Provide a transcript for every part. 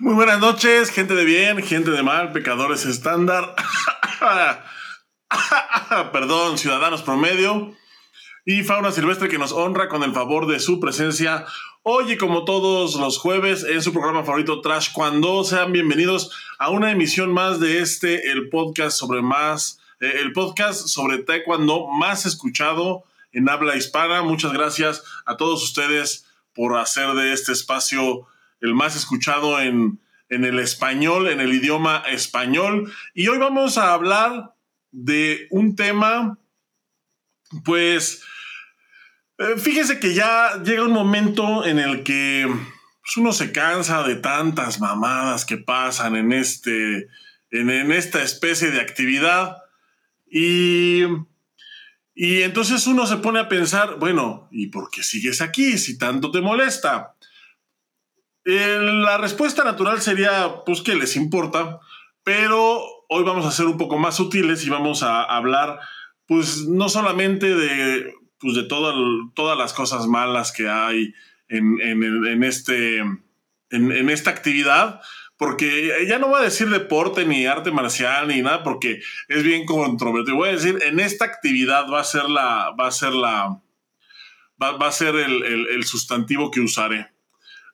Muy buenas noches, gente de bien, gente de mal, pecadores estándar. Perdón, ciudadanos promedio. Y fauna silvestre que nos honra con el favor de su presencia. Hoy, como todos los jueves, en su programa favorito Trash Cuando. Sean bienvenidos a una emisión más de este, el podcast sobre más, eh, el podcast sobre taekwondo más escuchado en habla hispana. Muchas gracias a todos ustedes por hacer de este espacio el más escuchado en, el español, en el idioma español. Y hoy vamos a hablar de un tema, pues, eh, fíjese que ya llega un momento en el que pues, uno se cansa de tantas mamadas que pasan en, este, en, en esta especie de actividad. Y, y entonces uno se pone a pensar, bueno, ¿y por qué sigues aquí si tanto te molesta? La respuesta natural sería, pues, que les importa, pero hoy vamos a ser un poco más sutiles y vamos a hablar, pues, no solamente de, pues, de todas las cosas malas que hay en, este, en, esta actividad, porque ya no voy a decir deporte ni arte marcial ni nada, porque es bien controvertido. Voy a decir, en esta actividad va a ser la, va a ser la, va, a ser el sustantivo que usaré.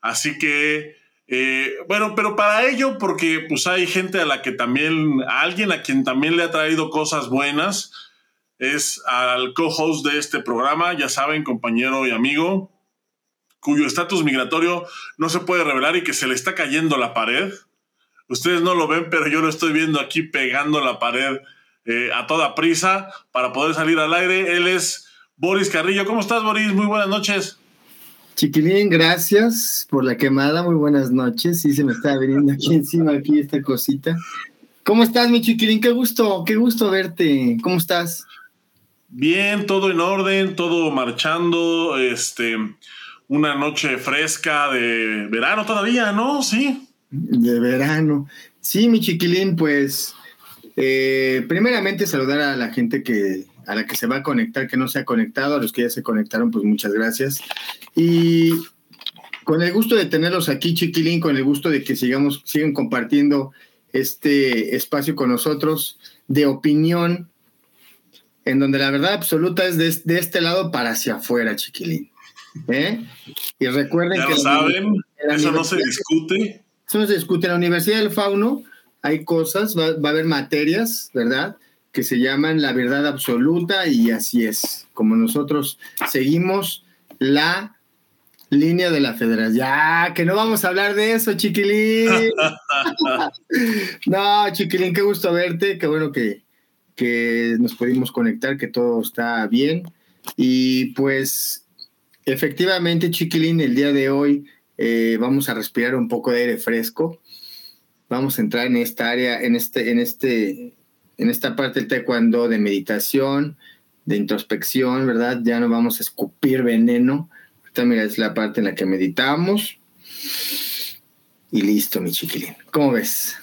Así que, eh, bueno, pero para ello, porque pues hay gente a la que también, alguien a quien también le ha traído cosas buenas, es al co-host de este programa, ya saben, compañero y amigo, cuyo estatus migratorio no se puede revelar y que se le está cayendo la pared. Ustedes no lo ven, pero yo lo estoy viendo aquí pegando la pared eh, a toda prisa para poder salir al aire. Él es Boris Carrillo. ¿Cómo estás, Boris? Muy buenas noches. Chiquilín, gracias por la quemada. Muy buenas noches. Sí, se me está viniendo aquí encima, aquí esta cosita. ¿Cómo estás, mi chiquilín? Qué gusto, qué gusto verte. ¿Cómo estás? Bien, todo en orden, todo marchando. Este, una noche fresca de verano todavía, ¿no? Sí. De verano. Sí, mi chiquilín, pues, eh, primeramente saludar a la gente que a la que se va a conectar, que no se ha conectado, a los que ya se conectaron, pues muchas gracias. Y con el gusto de tenerlos aquí, Chiquilín, con el gusto de que sigamos, sigan compartiendo este espacio con nosotros de opinión, en donde la verdad absoluta es de, este lado para hacia afuera, Chiquilín. ¿Eh? Y recuerden ya que... Lo saben, eso no se discute. Eso no se discute. En la Universidad del Fauno hay cosas, va, va a haber materias, ¿verdad? Que se llaman La Verdad Absoluta y así es, como nosotros seguimos la línea de la federación. Ya, que no vamos a hablar de eso, chiquilín. no, chiquilín, qué gusto verte, qué bueno que, que nos pudimos conectar, que todo está bien. Y pues, efectivamente, chiquilín, el día de hoy eh, vamos a respirar un poco de aire fresco. Vamos a entrar en esta área, en este, en este en esta parte del taekwondo de meditación, de introspección, ¿verdad? Ya no vamos a escupir veneno. Esta mira, es la parte en la que meditamos. Y listo, mi chiquilín. ¿Cómo ves?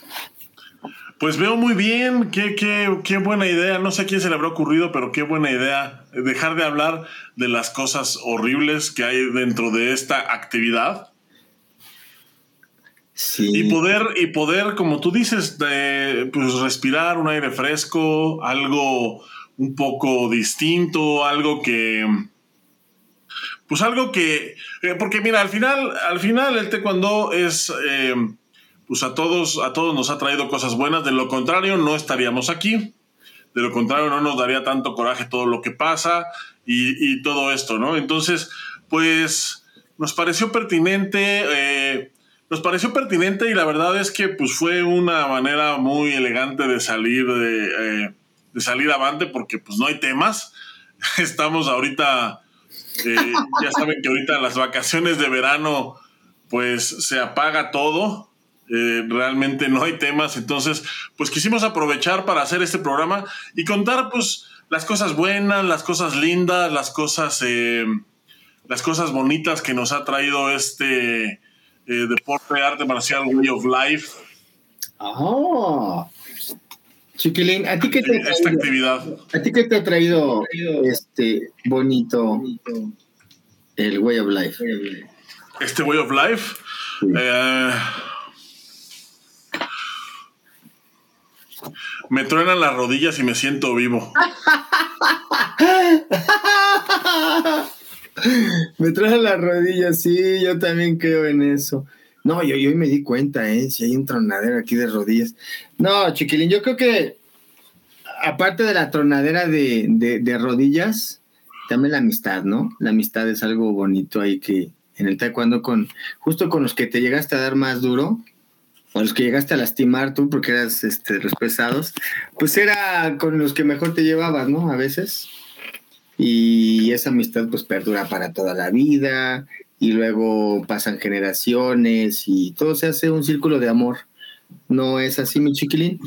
Pues veo muy bien, qué, qué, qué, buena idea. No sé quién se le habrá ocurrido, pero qué buena idea dejar de hablar de las cosas horribles que hay dentro de esta actividad y poder, y poder, como tú dices, de, pues respirar un aire fresco, algo un poco distinto, algo que. Pues algo que. Eh, porque mira, al final, al final el taekwondo es. Eh, pues a todos, a todos nos ha traído cosas buenas. De lo contrario, no estaríamos aquí. De lo contrario, no nos daría tanto coraje todo lo que pasa y, y todo esto, ¿no? Entonces, pues nos pareció pertinente. Eh, nos pareció pertinente y la verdad es que pues fue una manera muy elegante de salir de, eh, salir avante porque pues no hay temas. Estamos ahorita, eh, ya saben que ahorita las vacaciones de verano pues se apaga todo. Eh, realmente no hay temas, entonces pues quisimos aprovechar para hacer este programa y contar pues las cosas buenas, las cosas lindas, las cosas, las cosas bonitas que nos ha traído este, eh, deporte, Arte Marcial, Way of Life. Ah, Chiquilín, ¿a ti qué te ha traído, Esta actividad. ¿A ti qué te ha traído este bonito el Way of Life? Este Way of Life. Sí. Eh, me truenan las rodillas y me siento vivo. me truenan las rodillas, sí, yo también creo en eso. No, yo, yo me di cuenta, ¿eh? Si hay un tronadero aquí de rodillas. No, chiquilín, yo creo que aparte de la tronadera de, de, rodillas, también la amistad, ¿no? La amistad es algo bonito ahí que en el taekwondo con, justo con los que te llegaste a dar más duro, o los que llegaste a lastimar tú porque eras este, los pesados, pues era con los que mejor te llevabas, ¿no? A veces. Y esa amistad pues perdura para toda la vida y luego pasan generaciones y todo se hace un círculo de amor. ¿No es así, mi chiquilín?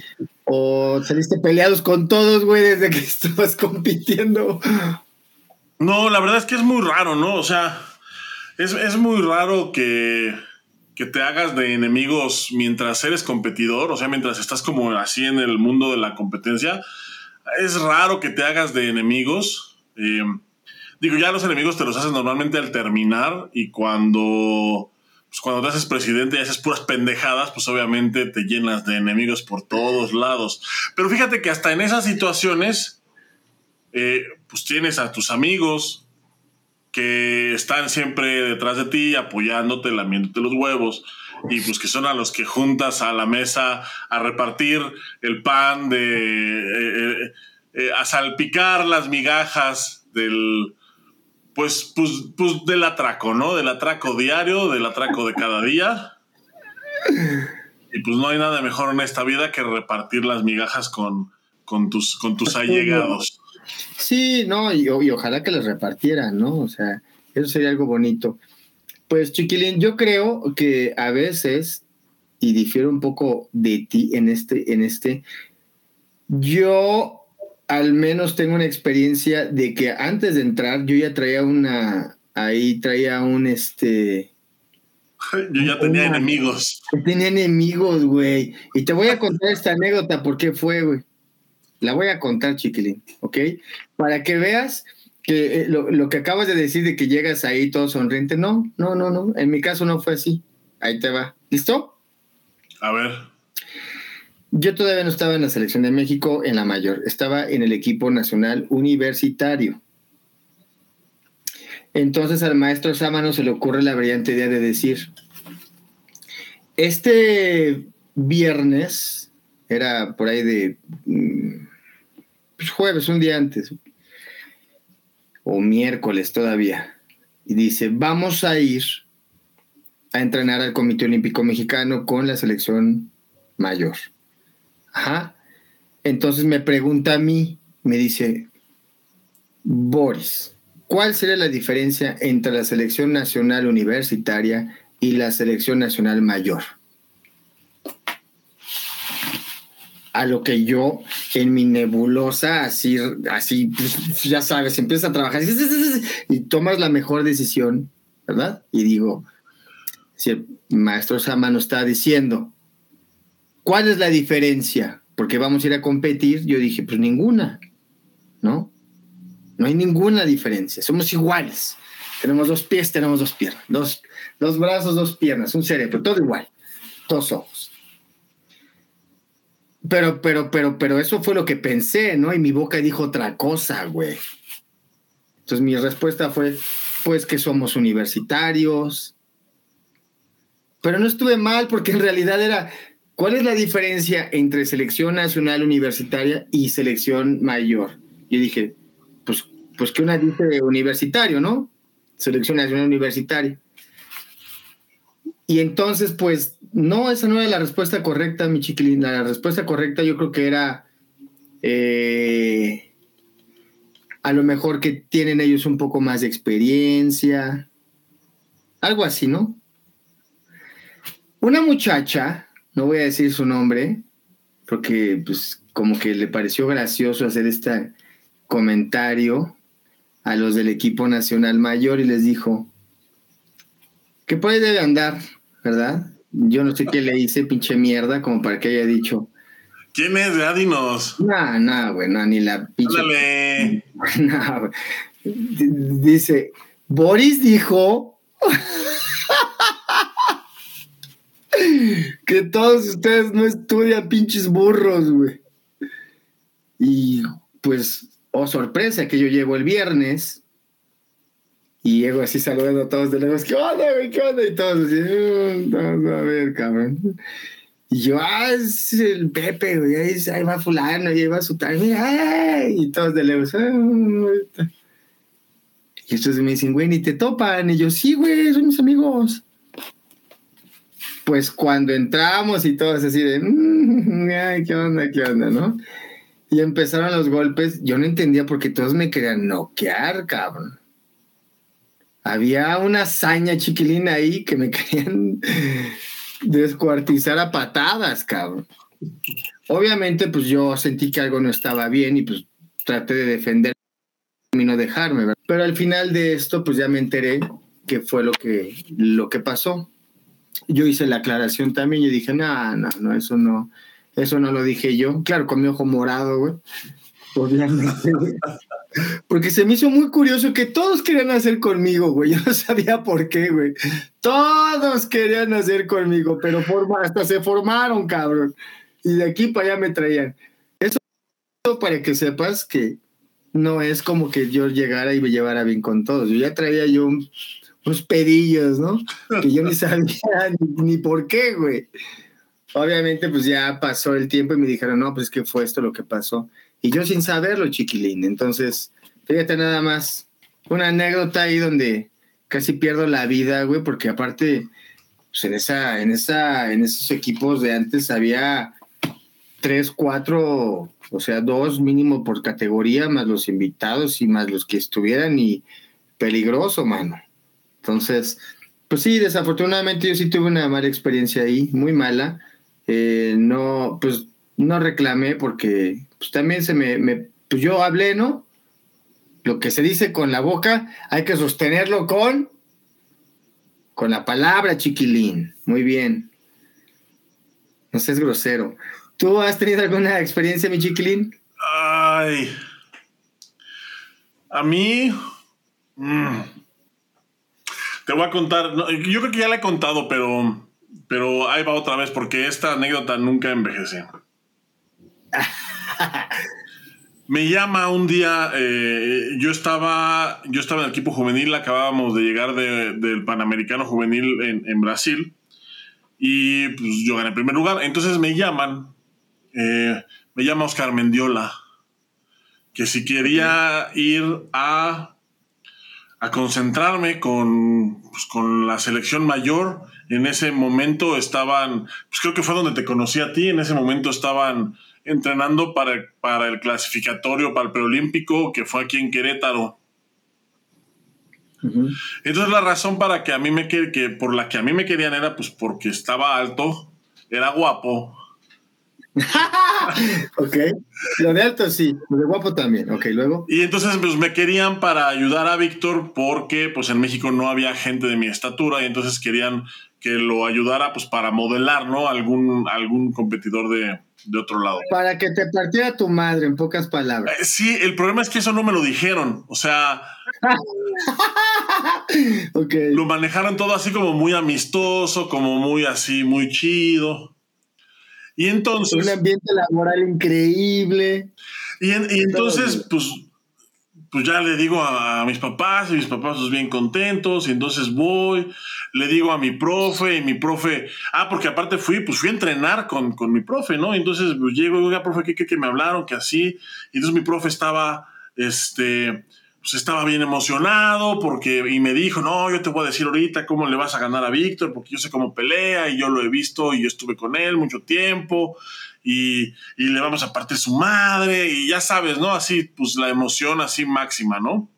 ¿O saliste peleados con todos, güey, desde que estabas compitiendo? No, la verdad es que es muy raro, ¿no? O sea, es, es muy raro que que te hagas de enemigos mientras eres competidor, o sea, mientras estás como así en el mundo de la competencia, es raro que te hagas de enemigos. Eh, digo, ya los enemigos te los haces normalmente al terminar y cuando, pues cuando te haces presidente y haces puras pendejadas, pues obviamente te llenas de enemigos por todos lados. Pero fíjate que hasta en esas situaciones, eh, pues tienes a tus amigos, que están siempre detrás de ti, apoyándote, lamiéndote los huevos, y pues que son a los que juntas a la mesa a repartir el pan, de, eh, eh, a salpicar las migajas del, pues, pues, pues del atraco, ¿no? Del atraco diario, del atraco de cada día. Y pues no hay nada mejor en esta vida que repartir las migajas con, con tus, con tus allegados. Sí, no, y, ojalá que les repartieran, ¿no? O sea, eso sería algo bonito. Pues, Chiquilín, yo creo que a veces, y difiero un poco de ti en este, en este, yo al menos tengo una experiencia de que antes de entrar yo ya traía una, ahí traía un, este... Yo ya tenía enemigos. Tenía enemigos, güey. Y te voy a contar esta anécdota, ¿por qué fue, güey? La voy a contar, chiquilín, ¿ok? Para que veas que eh, lo, que acabas de decir de que llegas ahí todo sonriente, no, no, no, no. En mi caso no fue así. Ahí te va. ¿Listo? A ver. Yo todavía no estaba en la selección de México en la mayor, estaba en el equipo nacional universitario. Entonces al maestro Sámano se le ocurre la brillante idea de decir, este viernes, era por ahí de mm, pues, jueves, un día antes, o miércoles todavía, y dice, vamos a ir a entrenar al Comité Olímpico Mexicano con la selección mayor. Ajá. Entonces me pregunta a mí, me dice, Boris, ¿cuál sería la diferencia entre la selección nacional universitaria y la selección nacional mayor? a lo que yo en mi nebulosa, así, así, pues, ya sabes, empiezas a trabajar y tomas la mejor decisión, ¿verdad? Y digo, si el maestro Sama nos está diciendo, ¿cuál es la diferencia? Porque vamos a ir a competir, yo dije, pues ninguna, ¿no? No hay ninguna diferencia, somos iguales. Tenemos dos pies, tenemos dos piernas, dos, dos brazos, dos piernas, un cerebro, todo igual, todos ojos. Pero, pero, pero, pero eso fue lo que pensé, ¿no? Y mi boca dijo otra cosa, güey. Entonces mi respuesta fue, pues que somos universitarios. Pero no estuve mal porque en realidad era, ¿cuál es la diferencia entre selección nacional universitaria y selección mayor? Y dije, pues, pues que una dice universitario, ¿no? Selección nacional universitaria. Y entonces, pues, no, esa no era la respuesta correcta, mi chiquilín. La respuesta correcta yo creo que era eh, a lo mejor que tienen ellos un poco más de experiencia. Algo así, ¿no? Una muchacha, no voy a decir su nombre, porque pues como que le pareció gracioso hacer este comentario a los del equipo nacional mayor y les dijo que puede andar ¿verdad? Yo no sé qué le hice, pinche mierda, como para que haya dicho. ¿Quién es? Ya dinos. No, no, güey, ni la pinche. Dale. No, Dice, Boris dijo que todos ustedes no estudian pinches burros, güey. Y pues, oh sorpresa, que yo llego el viernes y llego así saludando a todos de lejos, ¿qué onda, güey? ¿Qué onda? Y todos así, mm, a ver, cabrón. Y yo, ah, es el Pepe, güey, ahí, va fulano, ahí va su tal, y todos de lejos, ah, y entonces me dicen, güey, ni te topan. Y yo, sí, güey, son mis amigos. Pues cuando entramos y todos así de, mm, ay, qué onda, qué onda, ¿no? Y empezaron los golpes, yo no entendía porque todos me querían noquear, cabrón. Había una hazaña chiquilina ahí que me querían descuartizar a patadas, cabrón. Obviamente, pues yo sentí que algo no estaba bien y pues traté de defender y no dejarme, Pero al final de esto, pues ya me enteré que fue lo que, lo que pasó. Yo hice la aclaración también y dije, no, no, no, eso no, eso no lo dije yo. Claro, con mi ojo morado, güey. Obviamente, Porque se me hizo muy curioso que todos querían hacer conmigo, güey. Yo no sabía por qué, güey. Todos querían hacer conmigo, pero hasta se formaron, cabrón. Y de aquí para allá me traían. Eso para que sepas que no es como que yo llegara y me llevara bien con todos. Yo ya traía yo unos pedillos, ¿no? Que yo ni sabía ni, por qué, güey. Obviamente, pues ya pasó el tiempo y me dijeron, no, pues es que fue esto lo que pasó. Y yo sin saberlo, chiquilín. Entonces, fíjate nada más, una anécdota ahí donde casi pierdo la vida, güey, porque aparte, pues en esa, en esa, en esos equipos de antes había tres, cuatro, o sea, dos mínimo por categoría, más los invitados y más los que estuvieran y peligroso, mano. Entonces, pues sí, desafortunadamente yo sí tuve una mala experiencia ahí, muy mala. Eh, no, pues no reclamé porque pues también se me, me, pues yo hablé, ¿no? Lo que se dice con la boca hay que sostenerlo con, con la palabra, chiquilín. Muy bien. No seas grosero. ¿Tú has tenido alguna experiencia, mi chiquilín? Ay. A mí. Mm, te voy a contar. yo creo que ya la he contado, pero. Pero ahí va otra vez, porque esta anécdota nunca envejece. Me llama un día, eh, yo, estaba, yo estaba en el equipo juvenil, acabábamos de llegar del Panamericano Juvenil en, en, Brasil y pues yo gané el primer lugar. Entonces me llaman eh, me llama Oscar Mendiola, que si quería ir a, a concentrarme con, pues, con la selección mayor, en ese momento estaban, pues creo que fue donde te conocí a ti, en ese momento estaban entrenando para, para el clasificatorio, para el preolímpico, que fue aquí en Querétaro. Entonces la razón para que a mí me que por la que a mí me querían era pues porque estaba alto, era guapo ok. Lo de alto sí, lo de guapo también. Ok, luego. Y entonces pues me querían para ayudar a Víctor porque pues en México no había gente de mi estatura y entonces querían que lo ayudara pues para modelar, ¿no? Algún, algún competidor de, otro lado. Para que te partiera tu madre, en pocas palabras. Eh, sí, el problema es que eso no me lo dijeron. O sea, okay. lo manejaron todo así como muy amistoso, como muy así, muy chido. Y entonces... Un ambiente laboral increíble. Y, entonces, pues, pues ya le digo a, mis papás y mis papás pues bien contentos y entonces voy, le digo a mi profe y mi profe, ah, porque aparte fui, pues fui a entrenar con, con mi profe, ¿no? entonces pues llego, oiga, profe, ¿qué, qué, que me hablaron? Que así. Y entonces mi profe estaba, este, pues estaba bien emocionado porque, y me dijo, no, yo te voy a decir ahorita cómo le vas a ganar a Víctor, porque yo sé cómo pelea y yo lo he visto y yo estuve con él mucho tiempo y, y le vamos a partir su madre y ya sabes, ¿no? Así, pues la emoción así máxima, ¿no?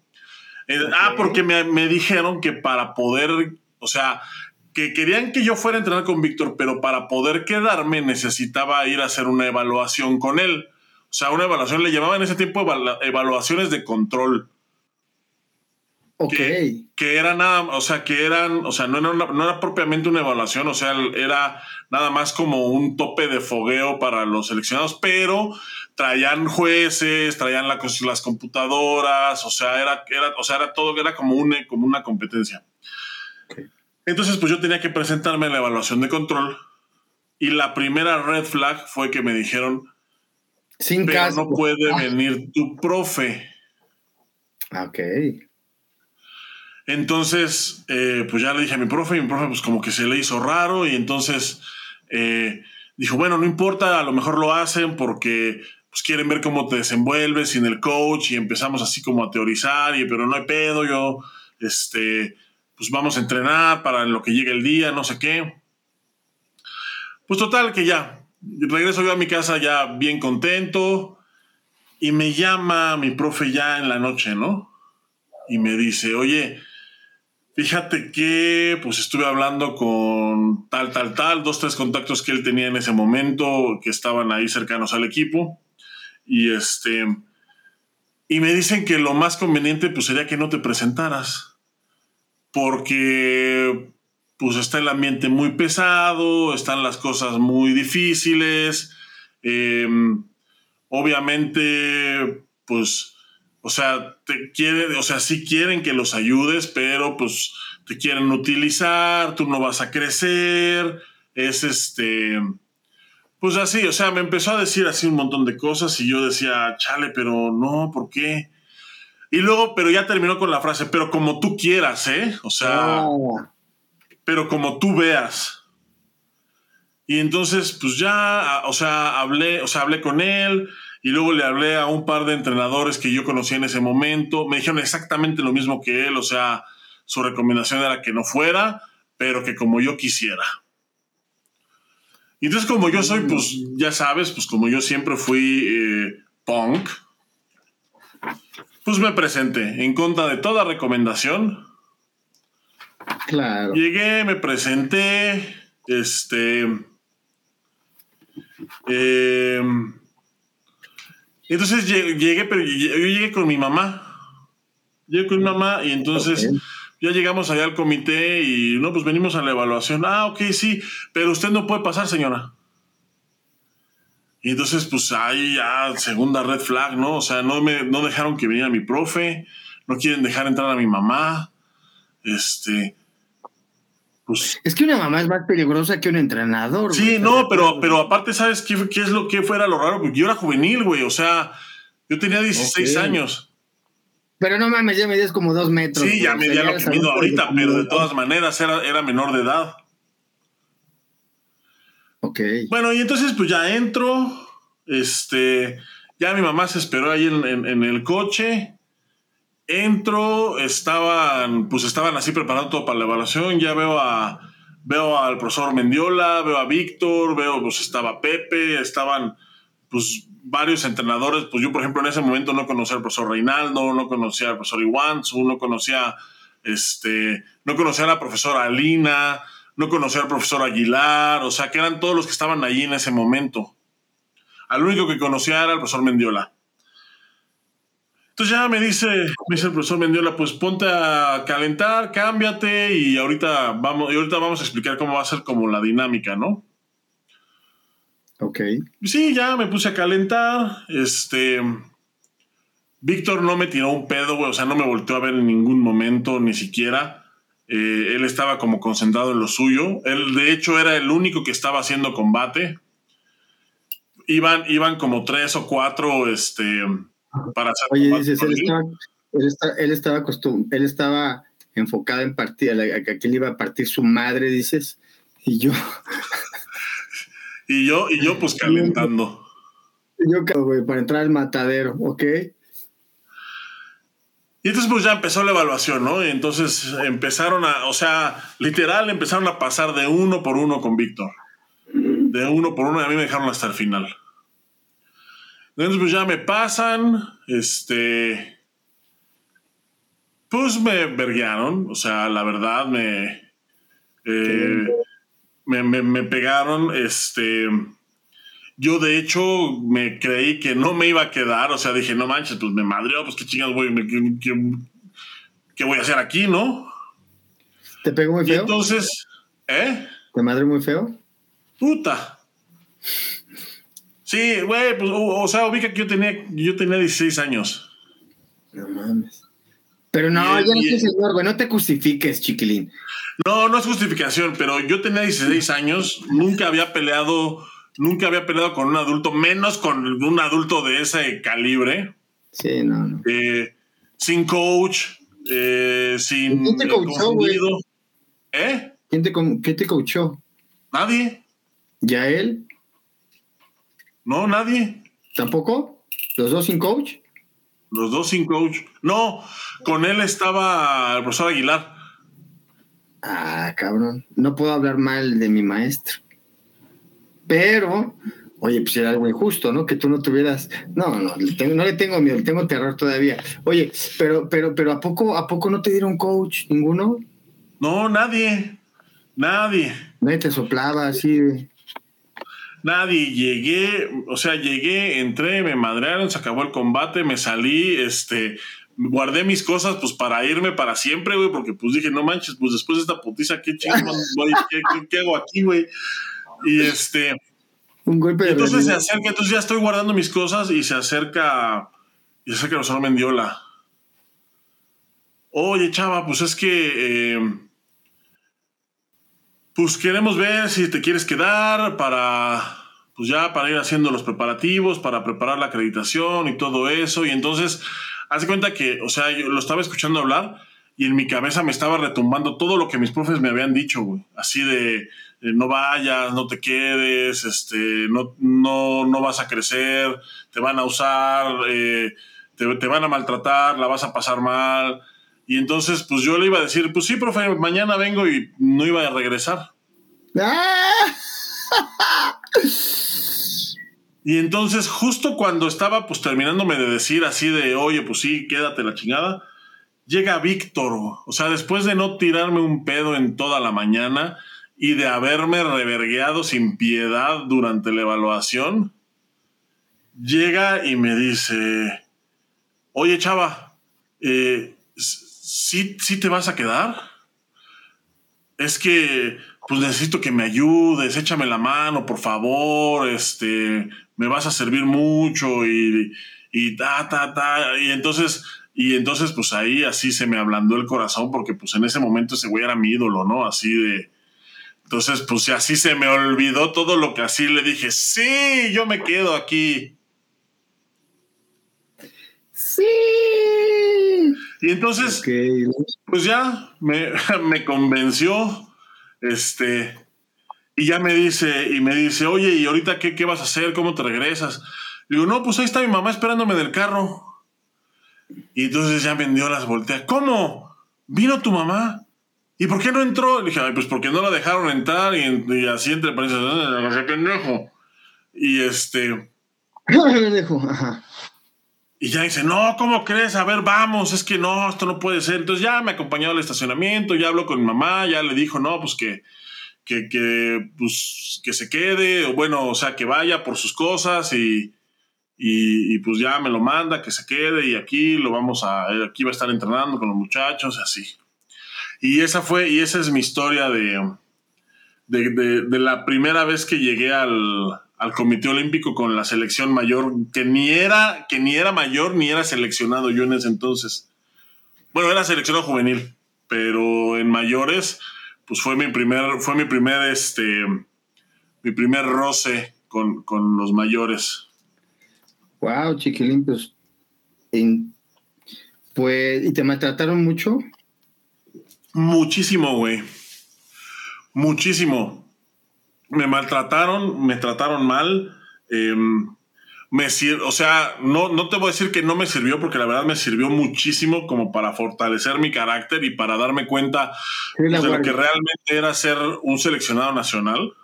Eh, ah, porque me, me dijeron que para poder, o sea, que querían que yo fuera a entrenar con Víctor, pero para poder quedarme necesitaba ir a hacer una evaluación con él. O sea, una evaluación, le llamaban en ese tiempo evaluaciones de control. Ok. Que, era nada, o sea, que eran, o sea, no era, no era propiamente una evaluación, o sea, era nada más como un tope de fogueo para los seleccionados, pero traían jueces, traían las computadoras, o sea, era, era, o sea, era todo, era como una, como una competencia. Entonces, pues yo tenía que presentarme en la evaluación de control y la primera red flag fue que me dijeron, Sin pero casco. no puede Ah. venir tu profe. Ah, Ok. Entonces, eh, pues ya le dije a mi profe, y mi profe pues como que se le hizo raro y entonces eh, dijo, bueno, no importa, a lo mejor lo hacen porque pues quieren ver cómo te desenvuelves sin el coach y empezamos así como a teorizar, y, pero no hay pedo, yo, este, pues vamos a entrenar para lo que llegue el día, no sé qué. Pues total que ya, regreso yo a mi casa ya bien contento y me llama mi profe ya en la noche, ¿no? Y me dice, oye, fíjate que pues estuve hablando con tal, tal, tal, dos, tres contactos que él tenía en ese momento que estaban ahí cercanos al equipo. Y este, y me dicen que lo más conveniente pues sería que no te presentaras. Porque pues está el ambiente muy pesado, están las cosas muy difíciles. eh, obviamente, pues, o sea, te quieren, o sea, sí quieren que los ayudes, pero pues te quieren utilizar, tú no vas a crecer, es este, pues así, o sea, me empezó a decir así un montón de cosas y yo decía, chale, pero no, ¿por qué? Y luego, pero ya terminó con la frase, pero como tú quieras, ¿eh? O sea, pero como tú veas. Y entonces, pues ya, o sea, hablé, o sea, hablé con él y luego le hablé a un par de entrenadores que yo conocía en ese momento. Me dijeron exactamente lo mismo que él, o sea, su recomendación era que no fuera, pero que como yo quisiera. Y entonces, como yo soy, pues, ya sabes, pues como yo siempre fui eh, punk, pues me presenté en contra de toda recomendación. claro. Llegué, me presenté, este... eh, entonces lle- llegué, pero yo llegué con mi mamá. Llegué con mi mamá y entonces ya llegamos allá al comité y no, pues venimos a la evaluación. Ah, ok, sí, pero usted no puede pasar, señora. Y entonces, pues ahí ya, segunda red flag, ¿no? O sea, no, me, no dejaron que viniera mi profe, no quieren dejar entrar a mi mamá. Este, pues Es que una mamá es más peligrosa que un entrenador. Sí, güey. no, pero, pero aparte, ¿sabes qué, qué es lo que fuera lo raro? Porque yo era juvenil, güey. O sea, yo tenía 16 Ok. años. Pero no mames, ya medías como dos metros. Sí, ya güey. O me sea, ya lo que mido ahorita, pero de todas maneras era, era menor de edad. Ok. Bueno, y entonces pues ya entro, este, ya mi mamá se esperó ahí en, en- en el coche, entro, estaban, pues estaban así preparando todo para la evaluación, ya veo a, veo al profesor Mendiola, veo a Víctor, veo, pues estaba Pepe, estaban, pues varios entrenadores, pues yo por ejemplo en ese momento no conocía al profesor Reinaldo, no conocía al profesor Iwanzu, no conocía, este, no conocía a la profesora Alina, no conocía al profesor Aguilar, o sea que eran todos los que estaban allí en ese momento. Al único que conocía era el profesor Mendiola. Entonces ya me dice, me dice el profesor Mendiola, pues ponte a calentar, cámbiate y ahorita vamos, y ahorita vamos a explicar cómo va a ser como la dinámica, ¿no? Ok. Sí, ya me puse a calentar. Este. Víctor no me tiró un pedo, güey. O sea, no me volteó a ver en ningún momento, ni siquiera. Eh, él estaba como concentrado en lo suyo. Él, de hecho, era el único que estaba haciendo combate. Iban, iban como tres o cuatro, este. Para hacer Oye, dices, él estaba, él, él estaba acostum- él estaba enfocado en partir, a que él iba a partir su madre, dices, y yo, Y yo, y yo, pues calentando. yo, güey, para entrar al matadero, ¿ok? Y entonces pues ya empezó la evaluación, ¿no? Y entonces empezaron a, o sea, literal empezaron a pasar de uno por uno con Víctor. De uno por uno y a mí me dejaron hasta el final. Entonces pues ya me pasan, este... Pues me verguearon, o sea, la verdad me... eh, me, me- me pegaron, este... Yo de hecho me creí que no me iba a quedar, o sea, dije, no manches, pues me madreó, pues qué chingas voy, me- qué, qué- qué voy a hacer aquí, ¿no? ¿Te pegó muy Y feo? entonces, ¿eh? ¿Te madre muy feo? Puta. Sí, güey, pues, o, o sea, ubica que yo tenía, yo tenía 16 años. No mames. Pero no, Y- ya no soy señor, güey, no te justifiques, chiquilín. No, no es justificación, pero yo tenía 16 años, nunca había peleado nunca había peleado con un adulto, menos con un adulto de ese calibre. Sí, no, no. Eh, sin coach, eh, sin. ¿Quién te coachó, güey? ¿Eh? ¿Quién te, ¿Quién te coachó? Nadie. ¿Ya él? No, nadie. ¿Tampoco? ¿Los dos sin coach? Los dos sin coach. No, con él estaba el profesor Aguilar. Ah, cabrón. No puedo hablar mal de mi maestro. Pero, oye, pues era algo injusto, ¿no? Que tú no tuvieras. No, no, le tengo, no le tengo miedo, le tengo terror todavía. Oye, pero, pero, pero ¿a poco, ¿a poco no te dieron coach? ¿Ninguno? No, nadie. Nadie. Nadie te soplaba así. Nadie, llegué, o sea, llegué, entré, me madrearon, se acabó el combate, me salí, este, guardé mis cosas pues para irme para siempre, güey, porque pues dije, no manches, pues después de esta putiza, ¿qué güey? ¿Qué, qué, qué hago aquí, güey? Y este... Un golpe de entonces se acerca, entonces ya estoy guardando mis cosas y se acerca, y se acerca el profesor Mendiola. Oye, chava, pues es que... eh, pues queremos ver si te quieres quedar para, pues ya para ir haciendo los preparativos, para preparar la acreditación y todo eso. Y entonces, haz de cuenta que, o sea, yo lo estaba escuchando hablar y en mi cabeza me estaba retumbando todo lo que mis profes me habían dicho, güey. Así de, eh, no vayas, no te quedes, este, no, no, no vas a crecer, te van a usar, eh, te, te van a maltratar, la vas a pasar mal. Y entonces, pues yo le iba a decir, pues sí, profe, mañana vengo y no iba a regresar. ¡Ah! Y entonces, justo cuando estaba pues terminándome de decir así de, oye, pues sí, quédate la chingada, llega Víctor, o sea, después de no tirarme un pedo en toda la mañana y de haberme revergueado sin piedad durante la evaluación, llega y me dice, oye, chava, eh, ¿sí, ¿sí te vas a quedar? Es que pues necesito que me ayudes, échame la mano, por favor, este, me vas a servir mucho y, y ta, ta, ta. Y entonces, y entonces, pues ahí así se me ablandó el corazón, porque pues en ese momento ese güey era mi ídolo, ¿no? Así de. Entonces, pues así se me olvidó todo lo que así le dije, sí, yo me quedo aquí. Sí. Y entonces, pues ya me, me convenció. Este. Y ya me dice, y me dice, oye, ¿y ahorita qué, qué vas a hacer? ¿Cómo te regresas? Le digo, no, pues ahí está mi mamá esperándome del carro. Y entonces ya vendió las volteas. ¿Cómo? ¿Vino tu mamá? ¿Y por qué no entró? Le dije, ay, pues porque no la dejaron entrar y, así entre paréntesis, "Ah, ese pendejo. Y este. Pendejo, ajá. Y ya dice, no, ¿cómo crees? A ver, vamos, es que no, esto no puede ser. Entonces ya me acompañó al estacionamiento, ya habló con mi mamá, ya le dijo, no, pues que, que, que, pues, que se quede, o bueno, o sea, que vaya por sus cosas y, y, y, pues ya me lo manda, que se quede y aquí lo vamos a, aquí va a estar entrenando con los muchachos, así. Y esa fue, y esa es mi historia de, de- de la primera vez que llegué al, al Comité Olímpico con la selección mayor, que ni era, que ni era mayor ni era seleccionado yo en ese entonces. Bueno, era seleccionado juvenil, pero en mayores, pues fue mi primer, fue mi primer, este, mi primer roce con, con los mayores. Wow, chiquilín, pues. en- pues, ¿y te maltrataron mucho? Muchísimo, güey. Muchísimo. Me maltrataron, me trataron mal. eh, me sir- o sea, no, no te voy a decir que no me sirvió, porque la verdad me sirvió muchísimo como para fortalecer mi carácter y para darme cuenta Sí, de lo que realmente era ser un seleccionado nacional.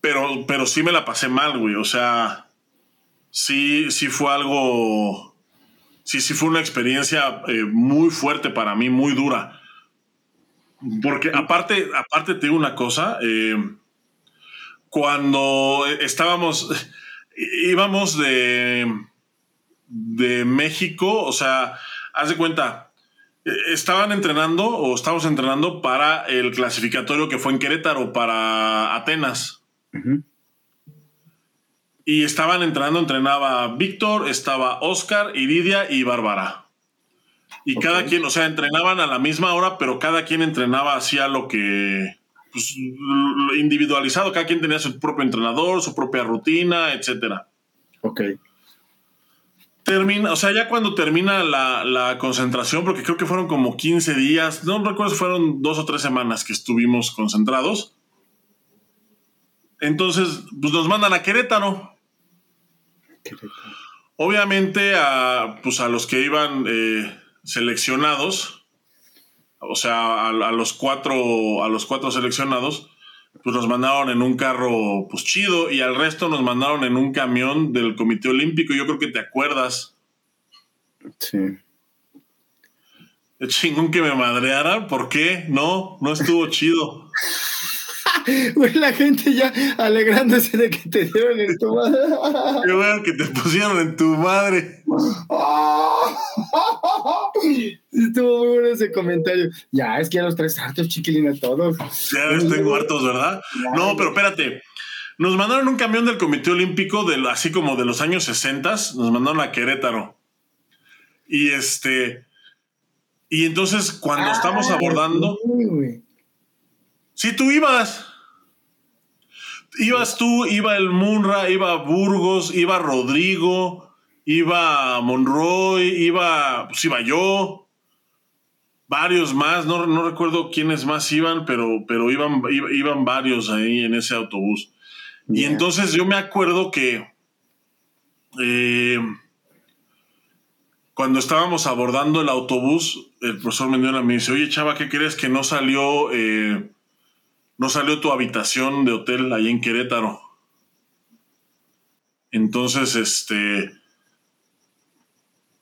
Pero, pero sí me la pasé mal, güey. O sea, sí, sí fue algo. Sí, sí fue una experiencia eh, muy fuerte para mí, muy dura. Porque aparte, aparte te digo una cosa. eh, cuando estábamos. íbamos de. de México, o sea, haz de cuenta eh, estaban entrenando o estábamos entrenando para el clasificatorio que fue en Querétaro, para Atenas. Y estaban entrenando, entrenaba Víctor, estaba Oscar, Iridia y Bárbara. Y cada quien, o sea, entrenaban a la misma hora, pero cada quien entrenaba hacia lo que, pues, individualizado, cada quien tenía su propio entrenador, su propia rutina, etcétera. Ok. Termina, o sea, ya cuando termina la, la, concentración, porque creo que fueron como 15 días, no recuerdo si fueron dos o tres semanas que estuvimos concentrados. Entonces, pues nos mandan a Querétaro. Obviamente, a, pues a los que iban eh, seleccionados, o sea, a, los cuatro, a los cuatro seleccionados, pues nos mandaron en un carro pues chido y al resto nos mandaron en un camión del Comité Olímpico. Yo creo que te acuerdas. Sí. El chingón que me madreara, ¿por qué? No, no estuvo chido. Güey, la gente ya alegrándose de que te dieron en tu madre. Qué bueno que te pusieron en tu madre. Estuvo muy bueno ese comentario. Ya, es que ya los traes hartos, chiquilina, todos. Ya los tengo hartos, ¿verdad? No, pero espérate. Nos mandaron un camión del Comité Olímpico, de, así como de los años 60, nos mandaron a Querétaro. Y este. Y entonces, cuando ah, estamos abordando. Sí, tú ibas. Ibas tú, iba el Munra, iba Burgos, iba Rodrigo, iba Monroy, iba, pues iba yo, varios más, no, no recuerdo quiénes más iban, pero, pero iban, iban varios ahí en ese autobús. Y entonces yo me acuerdo que eh, cuando estábamos abordando el autobús, el profesor Mendiola me dice, oye chava, ¿qué crees que no salió eh, no salió tu habitación de hotel ahí en Querétaro. Entonces, este,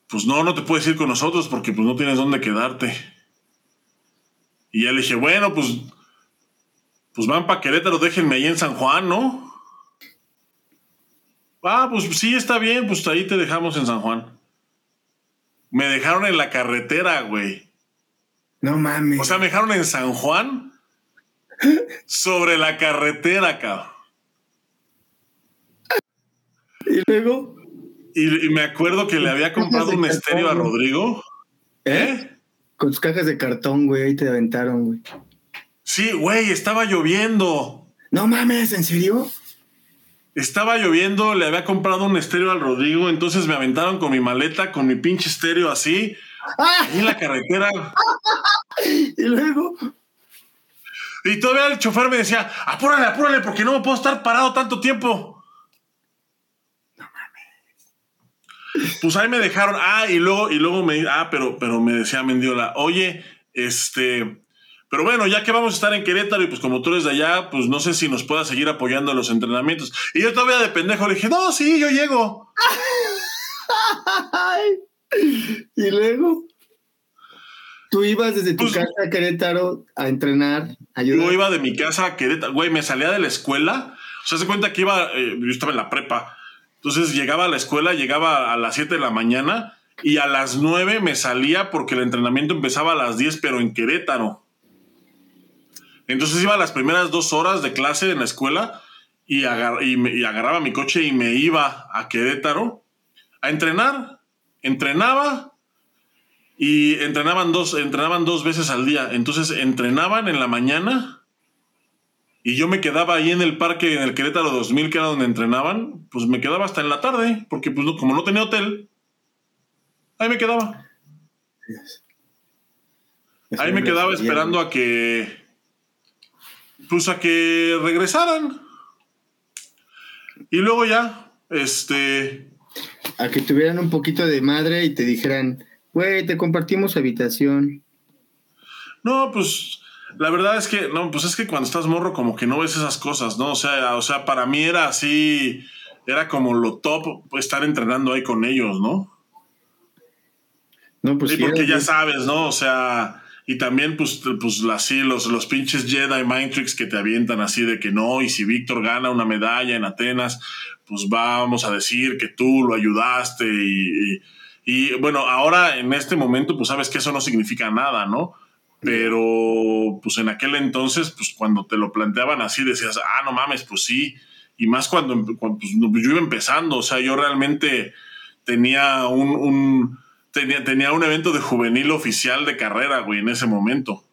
pues no, no te puedes ir con nosotros porque pues no tienes dónde quedarte. Y ya le dije, bueno, pues, pues van para Querétaro, déjenme ahí en San Juan, ¿no? Ah, pues sí, está bien, pues ahí te dejamos en San Juan. Me dejaron en la carretera, güey. No mames. O sea, me dejaron en San Juan sobre la carretera, cabrón. Y luego. Y, me acuerdo que le había comprado un estéreo a Rodrigo. ¿Eh? ¿Eh? Con sus cajas de cartón, güey, ahí te aventaron, güey. Sí, güey, estaba lloviendo. No mames, ¿en serio? Estaba lloviendo, le había comprado un estéreo al Rodrigo, entonces me aventaron con mi maleta, con mi pinche estéreo así, ¡Ah! en la carretera. y luego. Y todavía el chofer me decía, apúrale, apúrale, porque no me puedo estar parado tanto tiempo. No mames. Pues ahí me dejaron. Ah, y luego, y luego me, ah, pero, pero me decía Mendiola, oye, este, pero bueno, ya que vamos a estar en Querétaro y pues como tú eres de allá, pues no sé si nos puedas seguir apoyando en los entrenamientos. Y yo todavía de pendejo le dije, no, sí, yo llego. y luego. Tú ibas desde tu pues, casa a Querétaro a entrenar, a ayudar. Yo iba de mi casa a Querétaro, güey, me salía de la escuela. O sea, se cuenta que iba, eh, yo estaba en la prepa. Entonces llegaba a la escuela, llegaba a las 7 de la mañana y a las 9 me salía porque el entrenamiento empezaba a las 10, pero en Querétaro. Entonces iba a las primeras dos horas de clase en la escuela y, y agarraba mi coche y me iba a Querétaro a entrenar. Entrenaba, y entrenaban dos, entrenaban dos veces al día. Entonces entrenaban en la mañana y yo me quedaba ahí en el parque, en el Querétaro 2000, que era donde entrenaban, pues me quedaba hasta en la tarde, porque pues como no tenía hotel, ahí me quedaba. Ahí me quedaba esperando a que, pues a que regresaran. Y luego ya, este... A que tuvieran un poquito de madre y te dijeran, Güey, te compartimos habitación. No, pues la verdad es que, no, pues es que cuando estás morro como que no ves esas cosas, ¿no? O sea, o sea, para mí era así, era como lo top estar entrenando ahí con ellos, ¿no? No, pues sí. porque ya sabes, ¿no? O sea, y también pues, pues así los, los pinches Jedi Mind Tricks que te avientan así de que no, y si Víctor gana una medalla en Atenas, pues vamos a decir que tú lo ayudaste y y bueno, ahora en este momento, pues sabes que eso no significa nada, ¿no? Pero pues en aquel entonces, pues cuando te lo planteaban así, decías, ah, no mames, pues sí. Y más cuando, pues, yo iba empezando, o sea, yo realmente tenía un, tenía, tenía un evento de juvenil oficial de carrera, güey, en ese momento.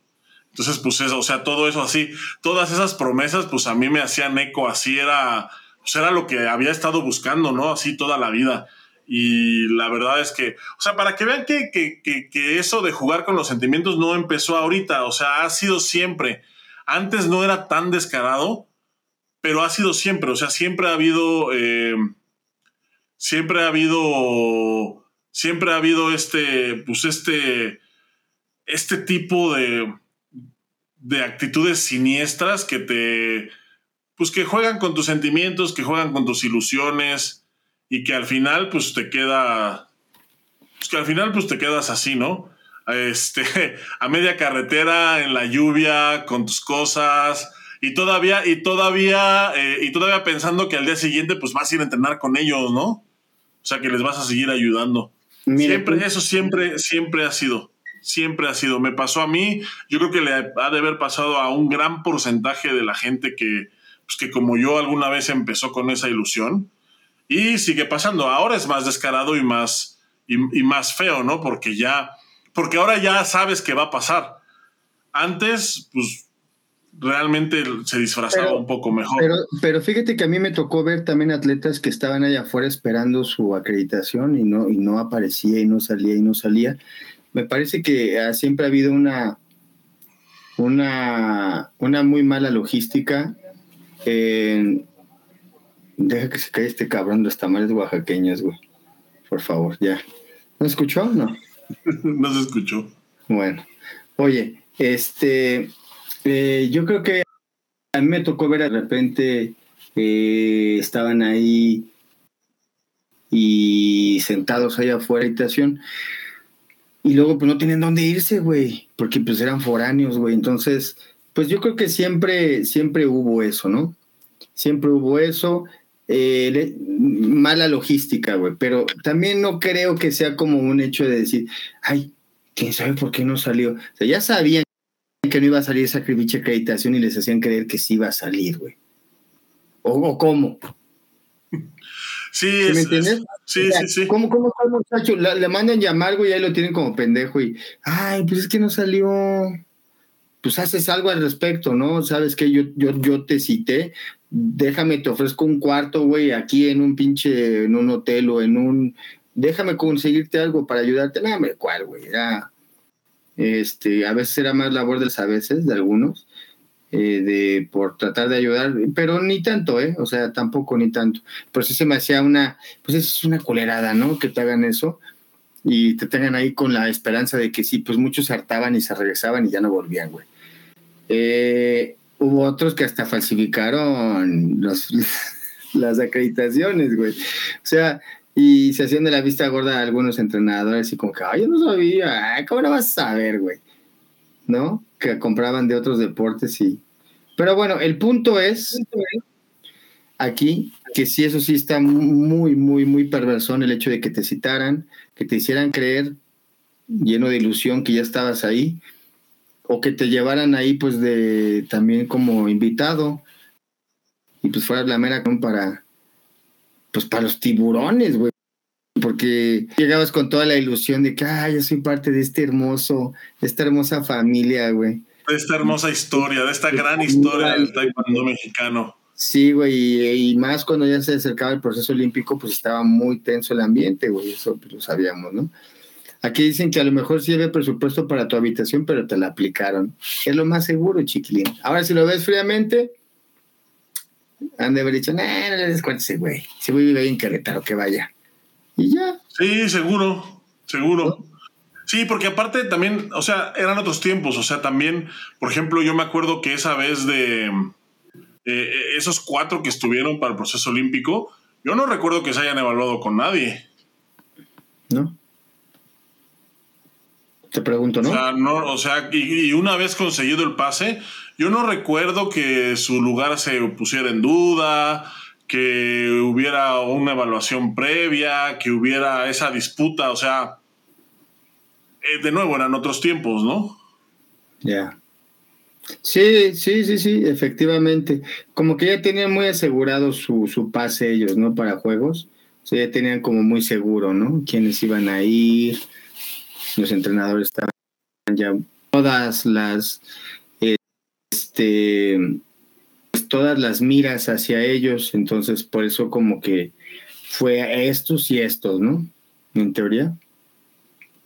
Entonces, pues eso, o sea, todo eso así, todas esas promesas, pues a mí me hacían eco, así era, pues era lo que había estado buscando, ¿no? Así toda la vida. Y la verdad es que, o sea, para que vean que, que, que, eso de jugar con los sentimientos no empezó ahorita, o sea, ha sido siempre. Antes no era tan descarado, pero ha sido siempre, o sea, siempre ha habido, eh, siempre ha habido, siempre ha habido este, pues este, este tipo de, de actitudes siniestras que te, pues que juegan con tus sentimientos, que juegan con tus ilusiones y que al final pues te queda, pues que al final pues te quedas así, ¿no? Este, a media carretera, en la lluvia, con tus cosas y todavía, y todavía, eh, y todavía pensando que al día siguiente pues vas a ir a entrenar con ellos, ¿no? O sea que les vas a seguir ayudando. siempre, eso siempre, siempre ha sido siempre ha sido. Me pasó a mí, yo creo que le ha de haber pasado a un gran porcentaje de la gente que, pues que como yo alguna vez empezó con esa ilusión y sigue pasando. Ahora es más descarado y más, y, más feo, ¿no? Porque ya, porque ahora ya sabes que va a pasar. Antes, pues realmente se disfrazaba un poco mejor. Pero, pero, fíjate que a mí me tocó ver también atletas que estaban allá afuera esperando su acreditación y no, y no aparecía y no salía y no salía me parece que ah, siempre ha habido una, una, una muy mala logística. Deja que se caiga este cabrón de los tamales oaxaqueños, güey. Por favor, ya. ¿No escuchó o no? no se escuchó. Bueno, oye, este, eh, yo creo que a mí me tocó ver de repente, eh, estaban ahí y sentados ahí afuera de la habitación y luego pues no tenían dónde irse, güey, porque pues eran foráneos, güey. Entonces, pues yo creo que siempre, siempre hubo eso, ¿no? Siempre hubo eso. Eh, mala logística, güey, pero también no creo que sea como un hecho de decir, ay, quién sabe por qué no salió. O sea, ya sabían que no iba a salir esa acreditación y les hacían creer que sí iba a salir, güey. ¿O, o cómo? Sí, ¿me entiendes? sí, sí, sí. ¿Cómo, cómo está el muchacho? Le, mandan llamar, güey, y ahí lo tienen como pendejo y, ay, pues es que no salió. Pues haces algo al respecto, ¿no? Sabes que yo, yo, yo te cité, déjame, te ofrezco un cuarto, güey, aquí en un pinche, en un hotel o en un, déjame conseguirte algo para ayudarte. No, hombre, ¿cuál, güey? Este, a veces era más labor de a veces, de algunos, eh, de, por tratar de ayudar, pero ni tanto, ¿eh? O sea, tampoco ni tanto. Por eso se me hacía una, pues es una colerada, ¿no? Que te hagan eso y te tengan ahí con la esperanza de que sí, pues muchos se hartaban y se regresaban y ya no volvían, güey. Eh, hubo otros que hasta falsificaron los, las acreditaciones, güey. O sea, y se hacían de la vista gorda a algunos entrenadores y como que, ay, yo no sabía, ¿cómo lo vas a saber, güey? ¿No? que compraban de otros deportes y... Pero bueno, el punto es aquí que sí, eso sí está muy, muy, muy perverso el hecho de que te citaran, que te hicieran creer, lleno de ilusión, que ya estabas ahí, o que te llevaran ahí pues de también como invitado y pues fueras la mera para pues para los tiburones, güey. Porque llegabas con toda la ilusión de que, ay, yo soy parte de este hermoso, de esta hermosa familia, güey. De esta hermosa historia, de esta gran historia del taekwondo mexicano. Sí, güey, y, más cuando ya se acercaba el proceso olímpico, pues estaba muy tenso el ambiente, güey, eso pues, lo sabíamos, ¿no? Aquí dicen que a lo mejor sí había presupuesto para tu habitación, pero te la aplicaron. Es lo más seguro, chiquilín. Ahora, si lo ves fríamente, han de haber dicho, no, no le des cuenta ese güey. Si voy a vivir en Querétaro, que vaya y ya. Sí, seguro, seguro. Sí, porque aparte también, o sea, eran otros tiempos, o sea, también, por ejemplo, yo me acuerdo que esa vez de eh, esos cuatro que estuvieron para el proceso olímpico, yo no recuerdo que se hayan evaluado con nadie. ¿No? Te pregunto, ¿no? O sea, no, o sea y, y, una vez conseguido el pase, yo no recuerdo que su lugar se pusiera en duda, que hubiera una evaluación previa, que hubiera esa disputa, o sea, eh, de nuevo eran otros tiempos, ¿no? Ya. Sí, sí, sí, sí, efectivamente. Como que ya tenían muy asegurado su, su pase ellos, ¿no? Para juegos. O sea, ya tenían como muy seguro, ¿no? Quiénes iban a ir. Los entrenadores estaban ya todas las este, pues, todas las miras hacia ellos, entonces por eso como que fue a estos y estos, ¿no? En teoría.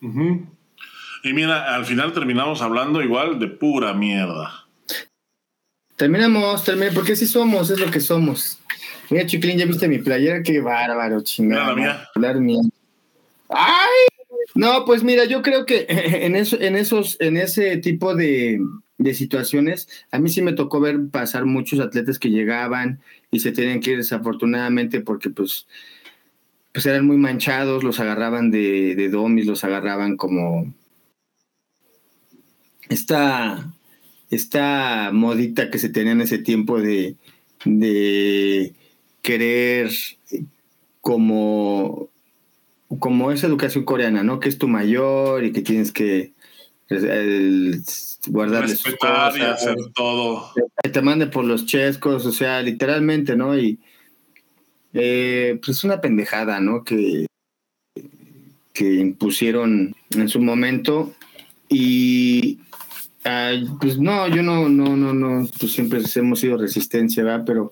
Y mira, al final terminamos hablando igual de pura mierda. Terminamos, terminamos, porque si somos, es lo que somos. Mira, Chiquilín, ya viste mi playera, qué bárbaro, chingada. Mira la mía. ¡Ay! No, pues mira, yo creo que en, eso, en, esos, en ese tipo de, de situaciones, a mí sí me tocó ver pasar muchos atletas que llegaban y se tenían que ir desafortunadamente porque pues, pues eran muy manchados, los agarraban de, de domis, los agarraban como esta, esta modita que se tenía en ese tiempo de, de querer como como esa educación coreana, ¿no? Que es tu mayor y que tienes que el, guardarle sus cosas, y hacer todo. Que te mande por los chescos, o sea, literalmente, ¿no? Y eh, pues es una pendejada, ¿no? Que, que impusieron en su momento y pues no, yo no, no, no, no, pues siempre hemos sido resistencia, ¿verdad? Pero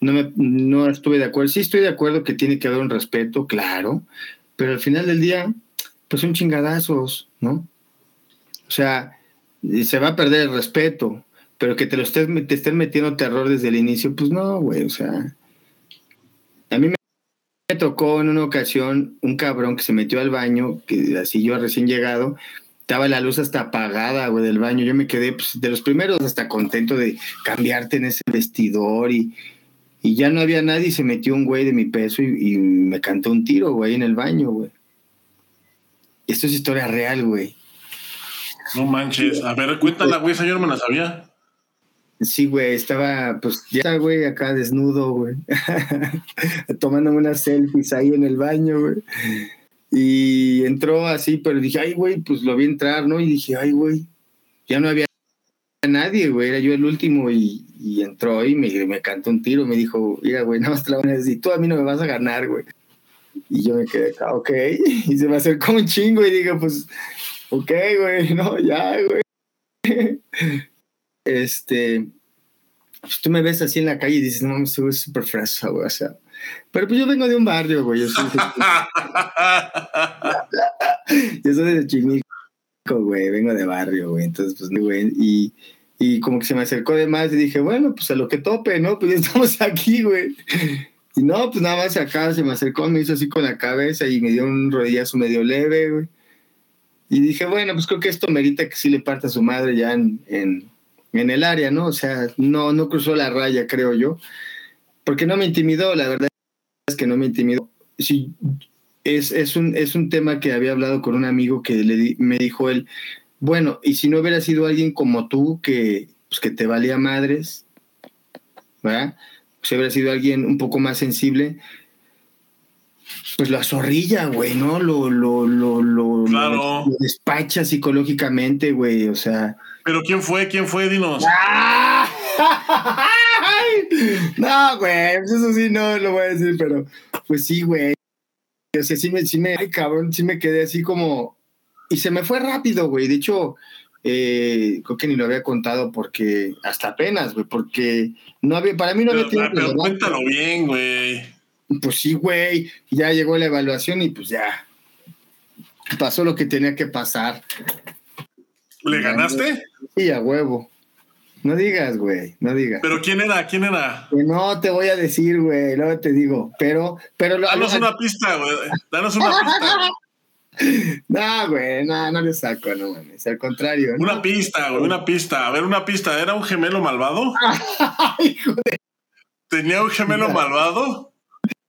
no, me, no estuve de acuerdo. Sí estoy de acuerdo que tiene que haber un respeto, claro, pero al final del día, pues son chingadazos, ¿no? O sea, se va a perder el respeto, pero que te lo estés, te estén metiendo terror desde el inicio, pues no, güey, o sea. A mí me tocó en una ocasión un cabrón que se metió al baño, que así yo recién llegado, estaba la luz hasta apagada, güey, del baño. Yo me quedé pues, de los primeros hasta contento de cambiarte en ese vestidor y, y ya no había nadie y se metió un güey de mi peso y, me cantó un tiro, güey, en el baño, güey. Esto es historia real, güey. No manches. A ver, cuéntala, güey, esa yo no me la sabía. Sí, güey, estaba, pues ya, güey, acá desnudo, güey. Tomándome unas selfies ahí en el baño, güey. Y entró así, pero dije, ay, güey, pues lo vi entrar, ¿no? Y dije, ay, güey, ya no había nadie, güey, era yo el último y, entró y me, me, cantó un tiro, me dijo, mira, güey, nada más te la voy a decir, tú a mí no me vas a ganar, güey. Y yo me quedé, ah, ok, y se me acercó un chingo y dije, pues, ok, güey, no, ya, güey. este, pues tú me ves así en la calle y dices, no, me sube súper fresa, güey, o sea, pero pues yo vengo de un barrio, güey, yo soy, yo soy de Chimilco güey, vengo de barrio, güey, entonces, pues, güey, y, y como que se me acercó de más y dije, bueno, pues a lo que tope, ¿no? Pues ya estamos aquí, güey. Y no, pues nada más acá se me acercó, me hizo así con la cabeza y me dio un rodillazo medio leve, güey. Y dije, bueno, pues creo que esto merita que sí le parta a su madre ya en, en, en, el área, ¿no? O sea, no, no cruzó la raya, creo yo. Porque no me intimidó, la verdad es que no me intimidó. Si es, es, un, es un tema que había hablado con un amigo que le me dijo él, bueno, y si no hubiera sido alguien como tú que, pues, que te valía madres, ¿verdad? Si hubiera sido alguien un poco más sensible, pues lo azorrilla, güey, ¿no? Lo, lo, lo, lo, lo, despacha psicológicamente, güey, o sea. ¿Pero quién fue? ¿Quién fue? Dinos. no, güey, pues eso sí no lo voy a decir, pero pues sí, güey. O sea, sí me, sí me, ay, cabrón, sí me quedé así como. Y se me fue rápido, güey. De hecho, eh, creo que ni lo había contado porque hasta apenas, güey, porque no había, para mí no había tiempo. Pero cuéntalo bien, güey. Pues sí, güey. Ya llegó la evaluación y pues ya. Pasó lo que tenía que pasar. ¿Le ganaste? Sí, a huevo. No digas, güey, no digas. ¿Pero quién era? ¿Quién era? no te voy a decir, güey, no te digo. Pero, pero. Danos una pista, güey. Danos una pista. No, güey, no, no le saco, no mames. Al contrario. Una pista, güey, una pista. A ver, una pista. ¿Era un gemelo malvado? Hijo de... ¿Tenía un gemelo malvado?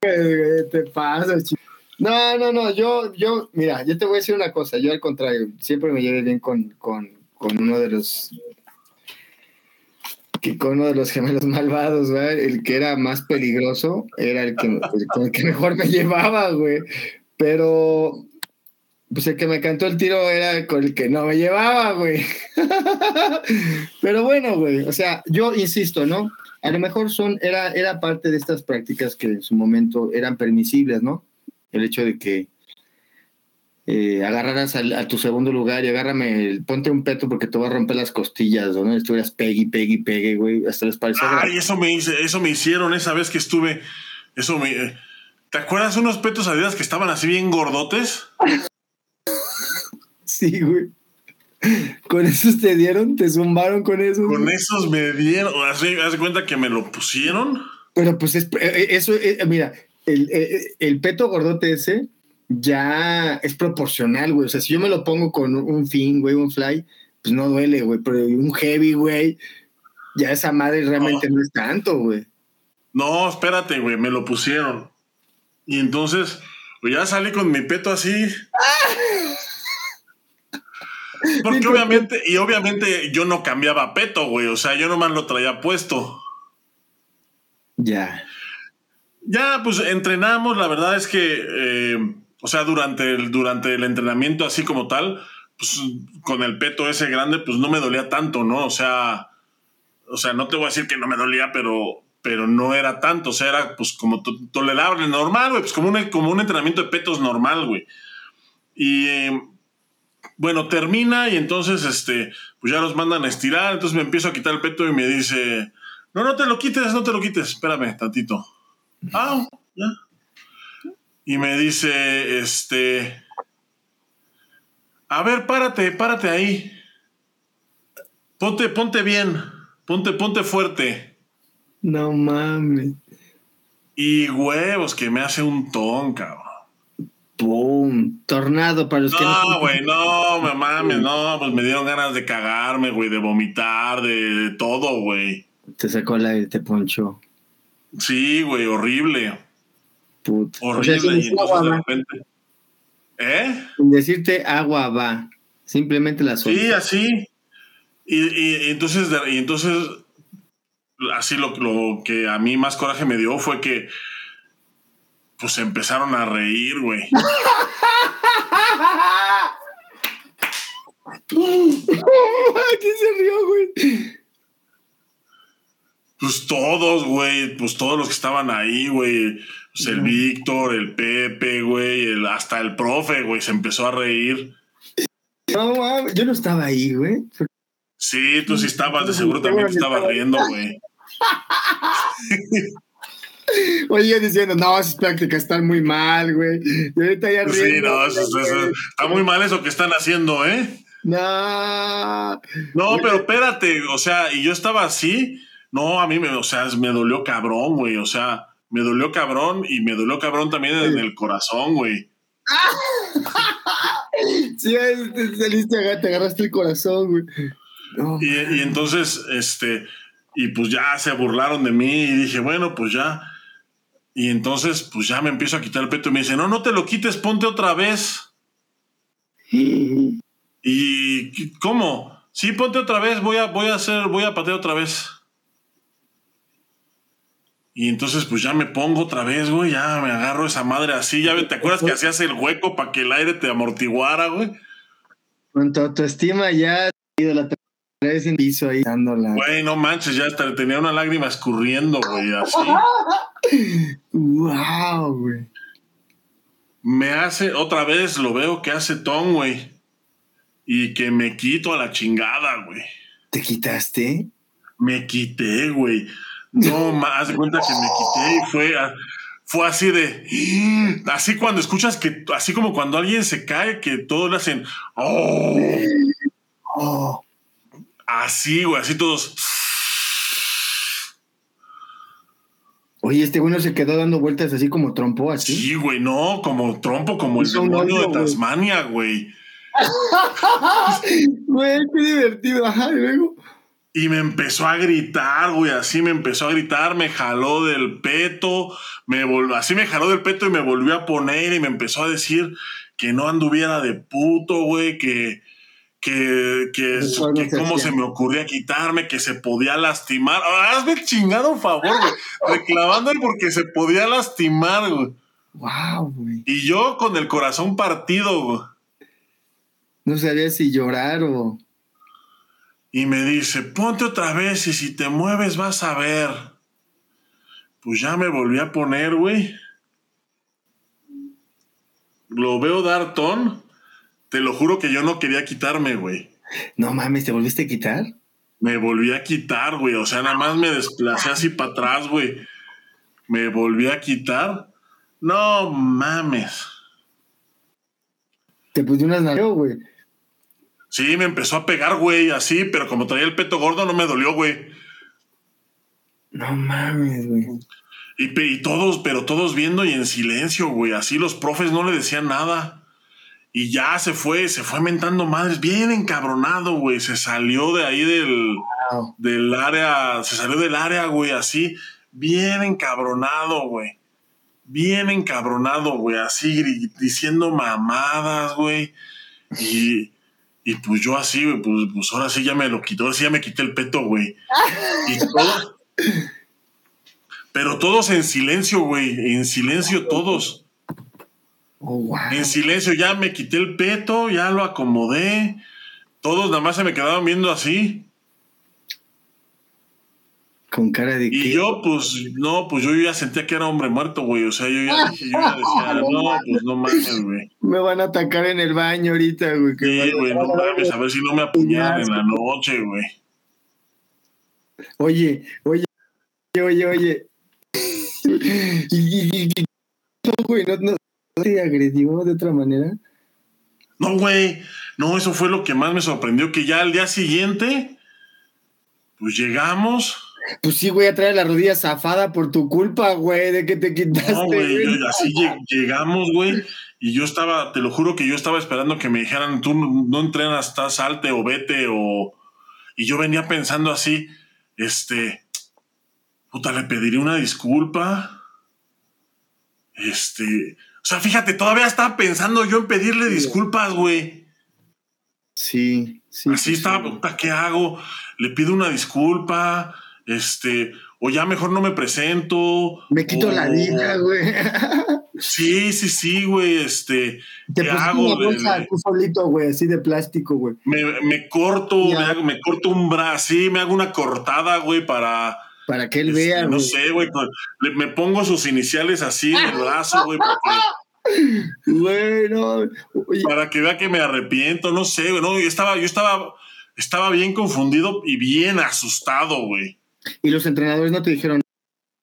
¿Qué te pasa, chico? No, no, no. Yo, yo, mira, yo te voy a decir una cosa. Yo, al contrario, siempre me llevé bien con, con, con uno de los que con uno de los gemelos malvados, güey, el que era más peligroso era el que, el, que mejor me llevaba, güey. Pero, pues el que me cantó el tiro era con el que no me llevaba, güey. Pero bueno, güey, o sea, yo insisto, ¿no? A lo mejor son, era, era parte de estas prácticas que en su momento eran permisibles, ¿no? El hecho de que eh, agarraras a tu segundo lugar y agárrame, ponte un peto porque te voy a romper las costillas, ¿no? Estuvieras pegue, pegue, pegue, güey, hasta les pareció. Ay, eso me, eso me hicieron esa vez que estuve, eso me... Eh, ¿Te acuerdas unos petos adidas que estaban así bien gordotes? sí, güey. ¿Con esos te dieron? ¿Te zumbaron con esos? Con esos me dieron. ¿Haz cuenta que me lo pusieron? Pero pues es, eh, eso, mira, el, el, peto gordote ese ya es proporcional, güey. O sea, si yo me lo pongo con un fin, güey, un fly, pues no duele, güey. Pero un heavy, güey, ya esa madre realmente no, es tanto, güey. No, espérate, güey, me lo pusieron. Y entonces, pues ya salí con mi peto así. Porque obviamente, y obviamente yo no cambiaba peto, güey. O sea, yo nomás lo traía puesto. Ya. Ya, pues entrenamos. La verdad es que eh, o sea, durante el, durante el entrenamiento así como tal, pues con el peto ese grande, pues no me dolía tanto, ¿no? O sea, o sea, no te voy a decir que no me dolía, pero, pero no era tanto, o sea, era pues como tolerable, normal, güey, pues como un, como un entrenamiento de petos normal, güey. Y bueno, termina y entonces, este, pues ya los mandan a estirar, entonces me empiezo a quitar el peto y me dice, no, no te lo quites, no te lo quites, espérame tantito. Ah, ya y me dice, este, a ver, párate, párate ahí. Ponte, ponte bien, ponte, ponte fuerte. No mames. Y huevos, que me hace un ton, cabrón. ¡Pum! Tornado para los no, que no. güey, no, me mames, no, pues me dieron ganas de cagarme, güey, de vomitar, de, todo, güey. Te sacó la te poncho. Sí, güey, horrible. Puta. Horrible. y entonces de repente. ¿Eh? Sin decirte agua va. Simplemente la suelta. Sí, así. Y, y, entonces, y entonces, así lo, lo, que a mí más coraje me dio fue que pues empezaron a reír, güey. ¿Quién se rió, güey? Pues todos, güey, pues todos los que estaban ahí, güey. Pues el Víctor, el Pepe, güey, el, hasta el profe, güey, se empezó a reír. No, yo no estaba ahí, güey. Sí, tú sí estabas, de seguro también te estabas riendo, güey. Oye, diciendo, no, esas prácticas están muy mal, güey. Y ahorita ya Sí, no, está muy mal eso que están haciendo, ¿eh? No. No, pero espérate, o sea, y yo estaba así no, a mí me, o sea, me dolió cabrón, güey. O sea, me dolió cabrón y me dolió cabrón también en el corazón, güey. sí, te saliste, te agarraste el corazón, güey. y, y, entonces, este, y pues ya se burlaron de mí y dije, bueno, pues ya. Y entonces, pues ya me empiezo a quitar el peto y me dice, no, no te lo quites, ponte otra vez. y, ¿cómo? Sí, ponte otra vez, voy a, voy a hacer, voy a patear otra vez. Y entonces, pues ya me pongo otra vez, güey, ya me agarro esa madre así. Ya ¿te acuerdas que hacías el hueco para que el aire te amortiguara, güey? Con tu autoestima ya ido la vez en piso ahí dándola. Güey, no manches, ya hasta tenía una lágrima escurriendo, güey, así. wow, güey. Me hace, otra vez lo veo que hace Tom, güey. Y que me quito a la chingada, güey. ¿Te quitaste? Me quité, güey. No, más de cuenta que me quité y fue, fue así de. Así cuando escuchas que. Así como cuando alguien se cae, que todos le hacen. ¡Oh! Así, güey, así todos. Oye, este güey no se quedó dando vueltas así como trompo, así. Sí, güey, no, como trompo, como el demonio de Tasmania, güey. Güey, qué divertido, ajá, y luego. Y me empezó a gritar, güey, así me empezó a gritar, me jaló del peto, me así me jaló del peto y me volvió a poner y me empezó a decir que no anduviera de puto, güey, que, que, que, que cómo se me ocurría quitarme, que se podía lastimar. Ah, hazme el chingado favor, güey, reclamándole porque se podía lastimar, güey. Wow, güey. Y yo con el corazón partido, güey. No sabía si llorar o y me dice, ponte otra vez y si te mueves vas a ver. Pues ya me volví a poner, güey. Lo veo dar ton Te lo juro que yo no quería quitarme, güey. No mames, ¿te volviste a quitar? Me volví a quitar, güey. O sea, nada más me desplacé así para atrás, güey. Me volví a quitar. No mames. Te puse unas nalgas, güey. Sí, me empezó a pegar, güey, así, pero como traía el peto gordo, no me dolió, güey. No mames, güey. Y, y todos, pero todos viendo y en silencio, güey. Así los profes no le decían nada. Y ya se fue, se fue mentando madres, bien encabronado, güey. Se salió de ahí del, del área, se salió del área, güey, así, bien encabronado, güey. Bien encabronado, güey, así diciendo mamadas, güey. Y, y pues yo así, güey, pues, pues, ahora sí ya me lo quitó, así ya me quité el peto, güey. Y todos, pero todos en silencio, güey, en silencio todos. Oh, en silencio, ya me quité el peto, ya lo acomodé. Todos nada más se me quedaban viendo así. Con cara de Y yo, pues, no, pues yo ya sentía que era hombre muerto, güey. O sea, yo ya, dije, yo ya decía, no, pues no mames, güey. Me van a atacar en el baño ahorita, güey. Sí, güey, no mames, a ver si no me apuñalan en la noche, güey. Oye, oye, oye, oye. y, y, y, güey, no, no, te agredió de otra manera? No, güey. No, eso fue lo que más me sorprendió, que ya al día siguiente, pues llegamos. Pues sí, güey, a traer la rodilla zafada por tu culpa, güey, de que te quitaste. No, güey, así llegamos, güey, y yo estaba, te lo juro que yo estaba esperando que me dijeran, tú no entrenas, estás salte o vete, o... Y yo venía pensando así, este, puta, le pediría una disculpa. Este, o sea, fíjate, todavía estaba pensando yo en pedirle disculpas, güey. Sí, sí. Así estaba, ¿qué hago? Le pido una disculpa, este, o ya mejor no me presento. Me quito la vida, güey. Sí, sí, sí, güey, este, ¿qué hago? Una bolsa, tú solito, güey, así de plástico, güey. Me, corto, me, me, corto un brazo, sí, me hago una cortada, güey, para para que él vea. No sé, güey. Me pongo sus iniciales así en el brazo, güey. Bueno. Para que vea que me arrepiento, no sé, güey. No, yo estaba, yo estaba, estaba bien confundido y bien asustado, güey. ¿Y los entrenadores no te dijeron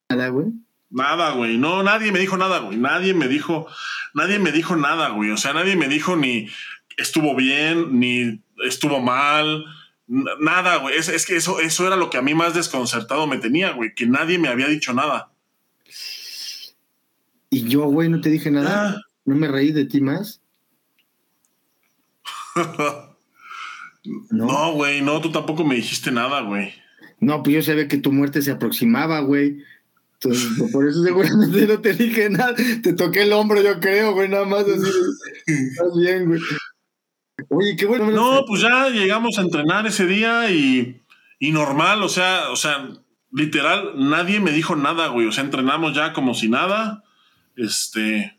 nada, güey? Nada, güey. No, nadie me dijo nada, güey. Nadie me dijo, nadie me dijo nada, güey. O sea, nadie me dijo ni estuvo bien, ni estuvo mal Nada, güey. Es, que eso, eso era lo que a mí más desconcertado me tenía, güey. Que nadie me había dicho nada. Y yo, güey, no te dije nada. Ah. No me reí de ti más. no, güey, no, tú tampoco me dijiste nada, güey. No, pues yo sabía que tu muerte se aproximaba, güey. Entonces, pues, por eso seguramente no te dije nada. Te toqué el hombro, yo creo, güey, nada más así. Estás bien, güey. Oye, qué bueno. No, pues ya llegamos a entrenar ese día y, normal, o sea, o sea, literal, nadie me dijo nada, güey. O sea, entrenamos ya como si nada. Este.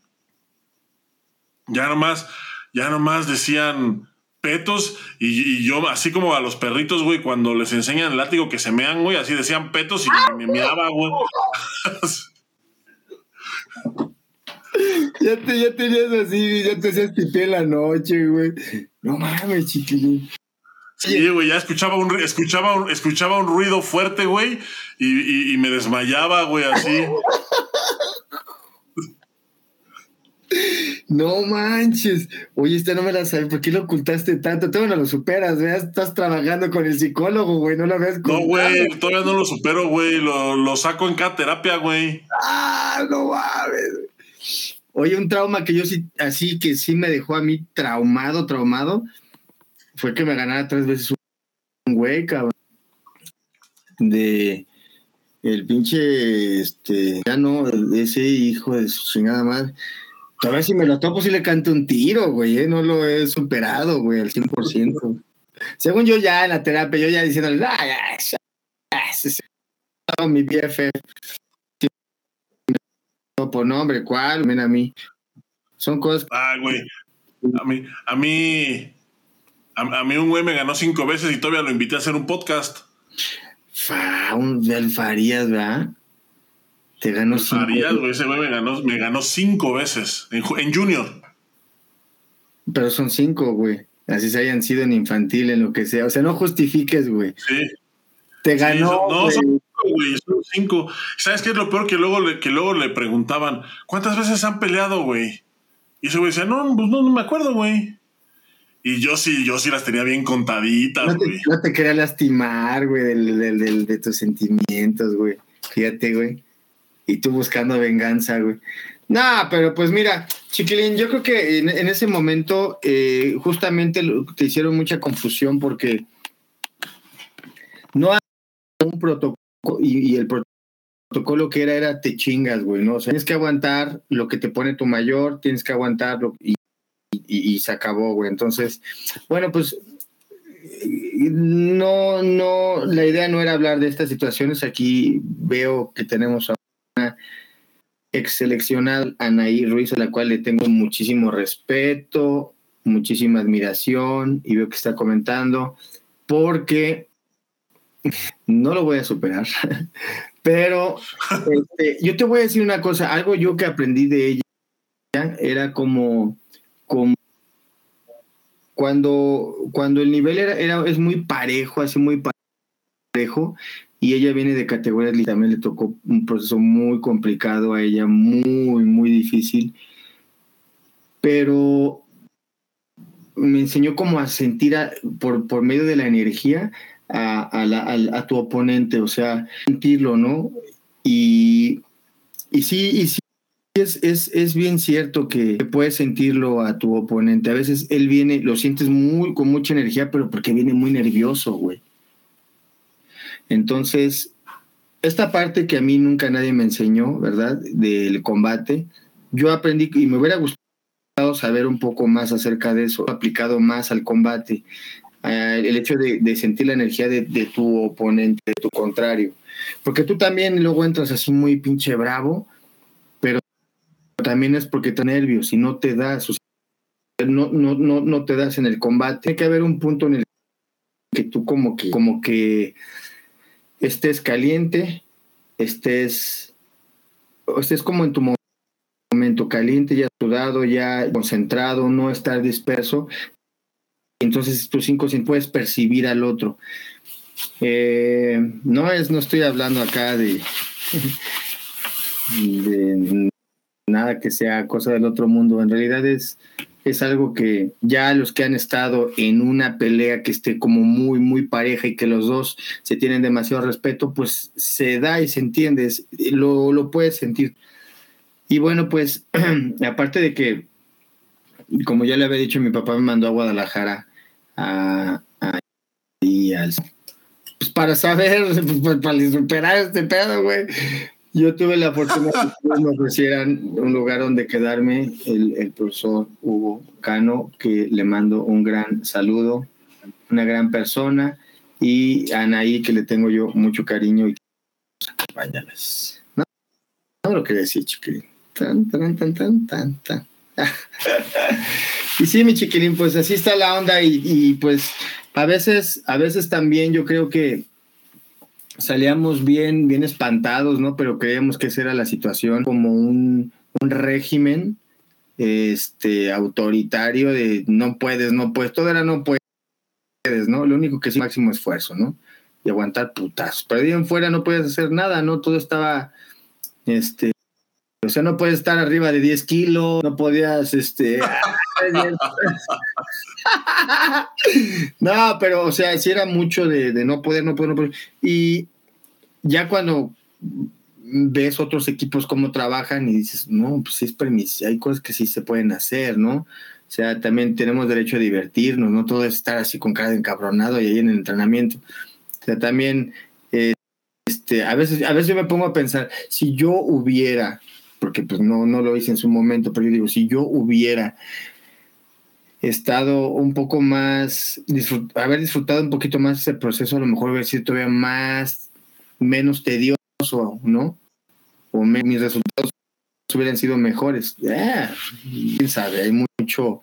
Ya nomás, ya nomás decían petos y, yo, así como a los perritos, güey, cuando les enseñan el látigo que se mean, güey, así decían petos y me, me meaba, güey. ya, te, ya tenías así, ya te hacías pipí en la noche, güey. No mames, chiquilín. Sí, güey, ya escuchaba un, escuchaba un, escuchaba un ruido fuerte, güey, y, y, me desmayaba, güey, así. No manches. Oye, este no me la sabes. ¿Por qué lo ocultaste tanto? Tú no lo superas, ¿verdad? Estás trabajando con el psicólogo, güey. No lo ves No, güey, todavía no lo supero, güey. Lo, lo saco en cada terapia, güey. Ah, no mames. Oye, un trauma que yo sí, así que sí me dejó a mí traumado, traumado, fue que me ganara tres veces un güey, cabrón. De el pinche, este, ya no, ese hijo de su chingada madre. Todavía si me lo topo, sí le canto un tiro, güey, ¿eh? no lo he superado, güey, al 100%. Según yo ya en la terapia, yo ya diciéndole, ay, ay, mi BFF por nombre, ¿cuál? Ven a mí. Son cosas. Ah, güey. A mí, a mí, a, mí un güey me ganó cinco veces y todavía lo invité a hacer un podcast. Fa, un del Farías, ¿verdad? Te ganó cinco. Farías, güey, ese güey me ganó, me ganó cinco veces en, en Junior. Pero son cinco, güey. Así se hayan sido en infantil, en lo que sea. O sea, no justifiques, güey. Sí. Te ganó. no, son güey. Son cinco. ¿Sabes qué es lo peor? Que luego, le, que luego le preguntaban, ¿cuántas veces han peleado, güey? Y ese güey decía, no, pues no, no me acuerdo, güey. Y yo sí, yo sí las tenía bien contaditas, güey. No, no, te quería lastimar, güey, de tus sentimientos, güey. Fíjate, güey. Y tú buscando venganza, güey. Nah, pero pues mira, Chiquilín, yo creo que en, ese momento eh, justamente te hicieron mucha confusión porque no hay un protocolo y, el protocolo que era era te chingas, güey, ¿no? O tienes que aguantar lo que te pone tu mayor, tienes que aguantarlo y, y, y se acabó, güey. Entonces, bueno, pues no, no, la idea no era hablar de estas situaciones. Aquí veo que tenemos a una ex seleccionada Anaí Ruiz, a la cual le tengo muchísimo respeto, muchísima admiración y veo que está comentando porque no lo voy a superar. Pero este, yo te voy a decir una cosa, algo yo que aprendí de ella era como, como cuando, cuando el nivel era, es muy parejo, así muy parejo, y ella viene de categorías y también le tocó un proceso muy complicado a ella, muy, muy difícil, pero me enseñó como a sentir por, por medio de la energía a, tu oponente, o sea, sentirlo, ¿no? Y, y sí, y sí. Es, es, es, bien cierto que puedes sentirlo a tu oponente. A veces él viene, lo sientes muy con mucha energía, pero porque viene muy nervioso, güey. Entonces, esta parte que a mí nunca nadie me enseñó, ¿verdad? Del combate, yo aprendí y me hubiera gustado saber un poco más acerca de eso, aplicado más al combate. Uh, el hecho de, sentir la energía de, tu oponente, de tu contrario. Porque tú también luego entras así muy pinche bravo, pero también es porque te nervios y no te das, o no, no, no, no te das en el combate. Tiene que haber un punto en el que tú como que, como que estés caliente, estés, estés como en tu momento caliente, ya sudado, ya concentrado, no estar disperso. Entonces tus cinco puedes percibir al otro. Eh, no es, no estoy hablando acá de, de nada que sea cosa del otro mundo. En realidad es es algo que ya los que han estado en una pelea que esté como muy, muy pareja y que los dos se tienen demasiado respeto, pues se da y se entiende, lo, lo puedes sentir. Y bueno, pues aparte de que, como ya le había dicho, mi papá me mandó a Guadalajara a, y al, pues para saber, pues, para superar este pedo, güey. Yo tuve la fortuna que me ofrecieran un lugar donde quedarme, el, el, profesor Hugo Cano, que le mando un gran saludo, una gran persona, y a Anaí, que le tengo yo mucho cariño y acompáñalas. No, no lo quería decir, chiquilín. Tan, tan, tan, tan, tan, tan. y sí, mi chiquilín, pues así está la onda y, pues a veces, a veces también yo creo que salíamos bien, bien espantados, ¿no? Pero creíamos que esa era la situación, como un, un régimen este, autoritario de no puedes, no puedes, todo era no puedes, ¿no? Lo único que es máximo esfuerzo, ¿no? Y aguantar putas. Pero ahí en fuera no puedes hacer nada, ¿no? Todo estaba, este, o sea, no puedes estar arriba de 10 kilos, no podías, este... no, pero, o sea, sí era mucho de, de, no poder, no poder, no poder. Y ya cuando ves otros equipos cómo trabajan y dices, no, pues sí es permiso, hay cosas que sí se pueden hacer, ¿no? O sea, también tenemos derecho a divertirnos, no todo es estar así con cara de encabronado y ahí en el entrenamiento. O sea, también, eh, este, a veces, a veces yo me pongo a pensar, si yo hubiera porque pues no, no lo hice en su momento, pero yo digo, si yo hubiera estado un poco más, disfrut haber disfrutado un poquito más ese proceso, a lo mejor hubiera sido todavía más, menos tedioso, ¿no? O mis resultados hubieran sido mejores. Yeah, quién sabe, hay mucho,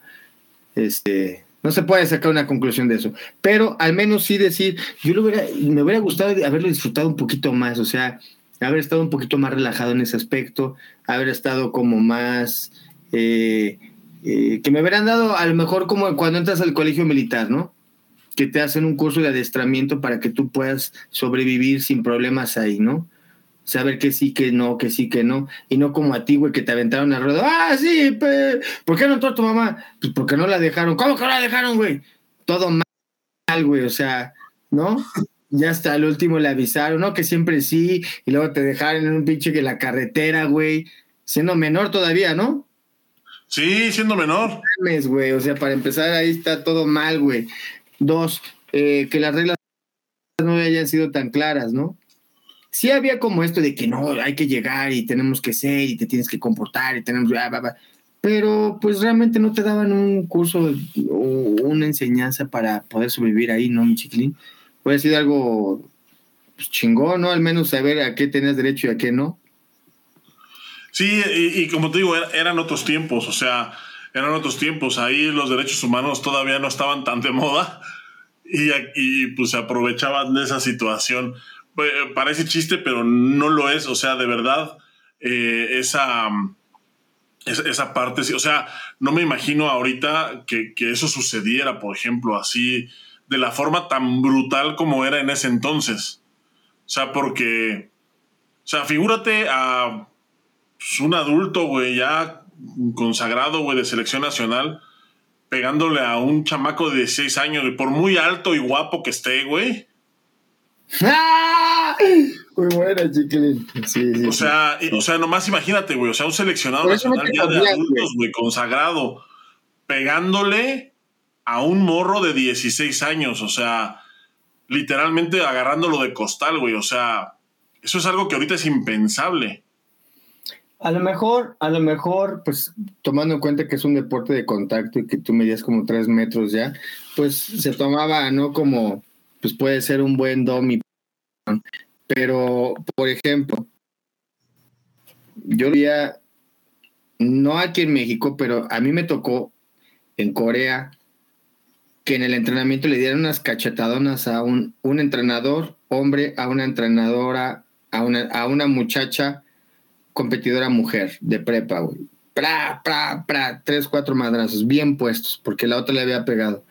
este, no se puede sacar una conclusión de eso, pero al menos sí decir, yo lo hubiera, me hubiera gustado haberlo disfrutado un poquito más, o sea, haber estado un poquito más relajado en ese aspecto, haber estado como más, eh, eh, que me hubieran dado a lo mejor como cuando entras al colegio militar, ¿no? Que te hacen un curso de adiestramiento para que tú puedas sobrevivir sin problemas ahí, ¿no? Saber que sí, que no, que sí, que no. Y no como a ti, güey, que te aventaron a ruedo. Ah, sí, ¿por qué no entró tu mamá? Pues porque no la dejaron. ¿Cómo que no la dejaron, güey? Todo mal, güey, o sea, ¿no? Ya hasta el último le avisaron, ¿no? Que siempre sí, y luego te dejaron en un pinche que la carretera, güey, siendo menor todavía, ¿no? Sí, siendo menor. güey. O sea, para empezar, ahí está todo mal, güey. Dos, eh, que las reglas no hayan sido tan claras, ¿no? Sí había como esto de que no, hay que llegar y tenemos que ser y te tienes que comportar y tenemos... Pero pues realmente no te daban un curso o una enseñanza para poder sobrevivir ahí, ¿no, mi chiquilín? Puede ser algo pues, chingón, ¿no? Al menos saber a qué tenías derecho y a qué no. Sí, y, como te digo, eran otros tiempos, o sea, eran otros tiempos. Ahí los derechos humanos todavía no estaban tan de moda y, pues se aprovechaban de esa situación. Pues, parece chiste, pero no lo es, o sea, de verdad, eh, esa, esa, parte, o sea, no me imagino ahorita que eso sucediera, por ejemplo, así, de la forma tan brutal como era en ese entonces. O sea, porque, o sea, figúrate a pues, un adulto, güey, ya consagrado, güey, de selección nacional, pegándole a un chamaco de 16 años, y por muy alto y guapo que esté, güey. Muy buena, chiquilín. o, sea, o sea, nomás imagínate, güey. O sea, un seleccionado nacional ya de adultos, güey, consagrado, pegándole a un morro de 16 años. O sea, literalmente agarrándolo de costal, güey. O sea, eso es algo que ahorita es impensable. A lo mejor, a lo mejor, pues tomando en cuenta que es un deporte de contacto y que tú medías como tres metros ya, pues se tomaba, ¿no? Como, pues puede ser un buen domi. Pero, por ejemplo, yo veía, no aquí en México, pero a mí me tocó en Corea que en el entrenamiento le dieran unas cachetadonas a un, un entrenador, hombre, a una entrenadora, a una, a una muchacha competidora mujer de prepa, güey. Pra, pra, pra, tres, cuatro madrazos, bien puestos, porque la otra le había pegado.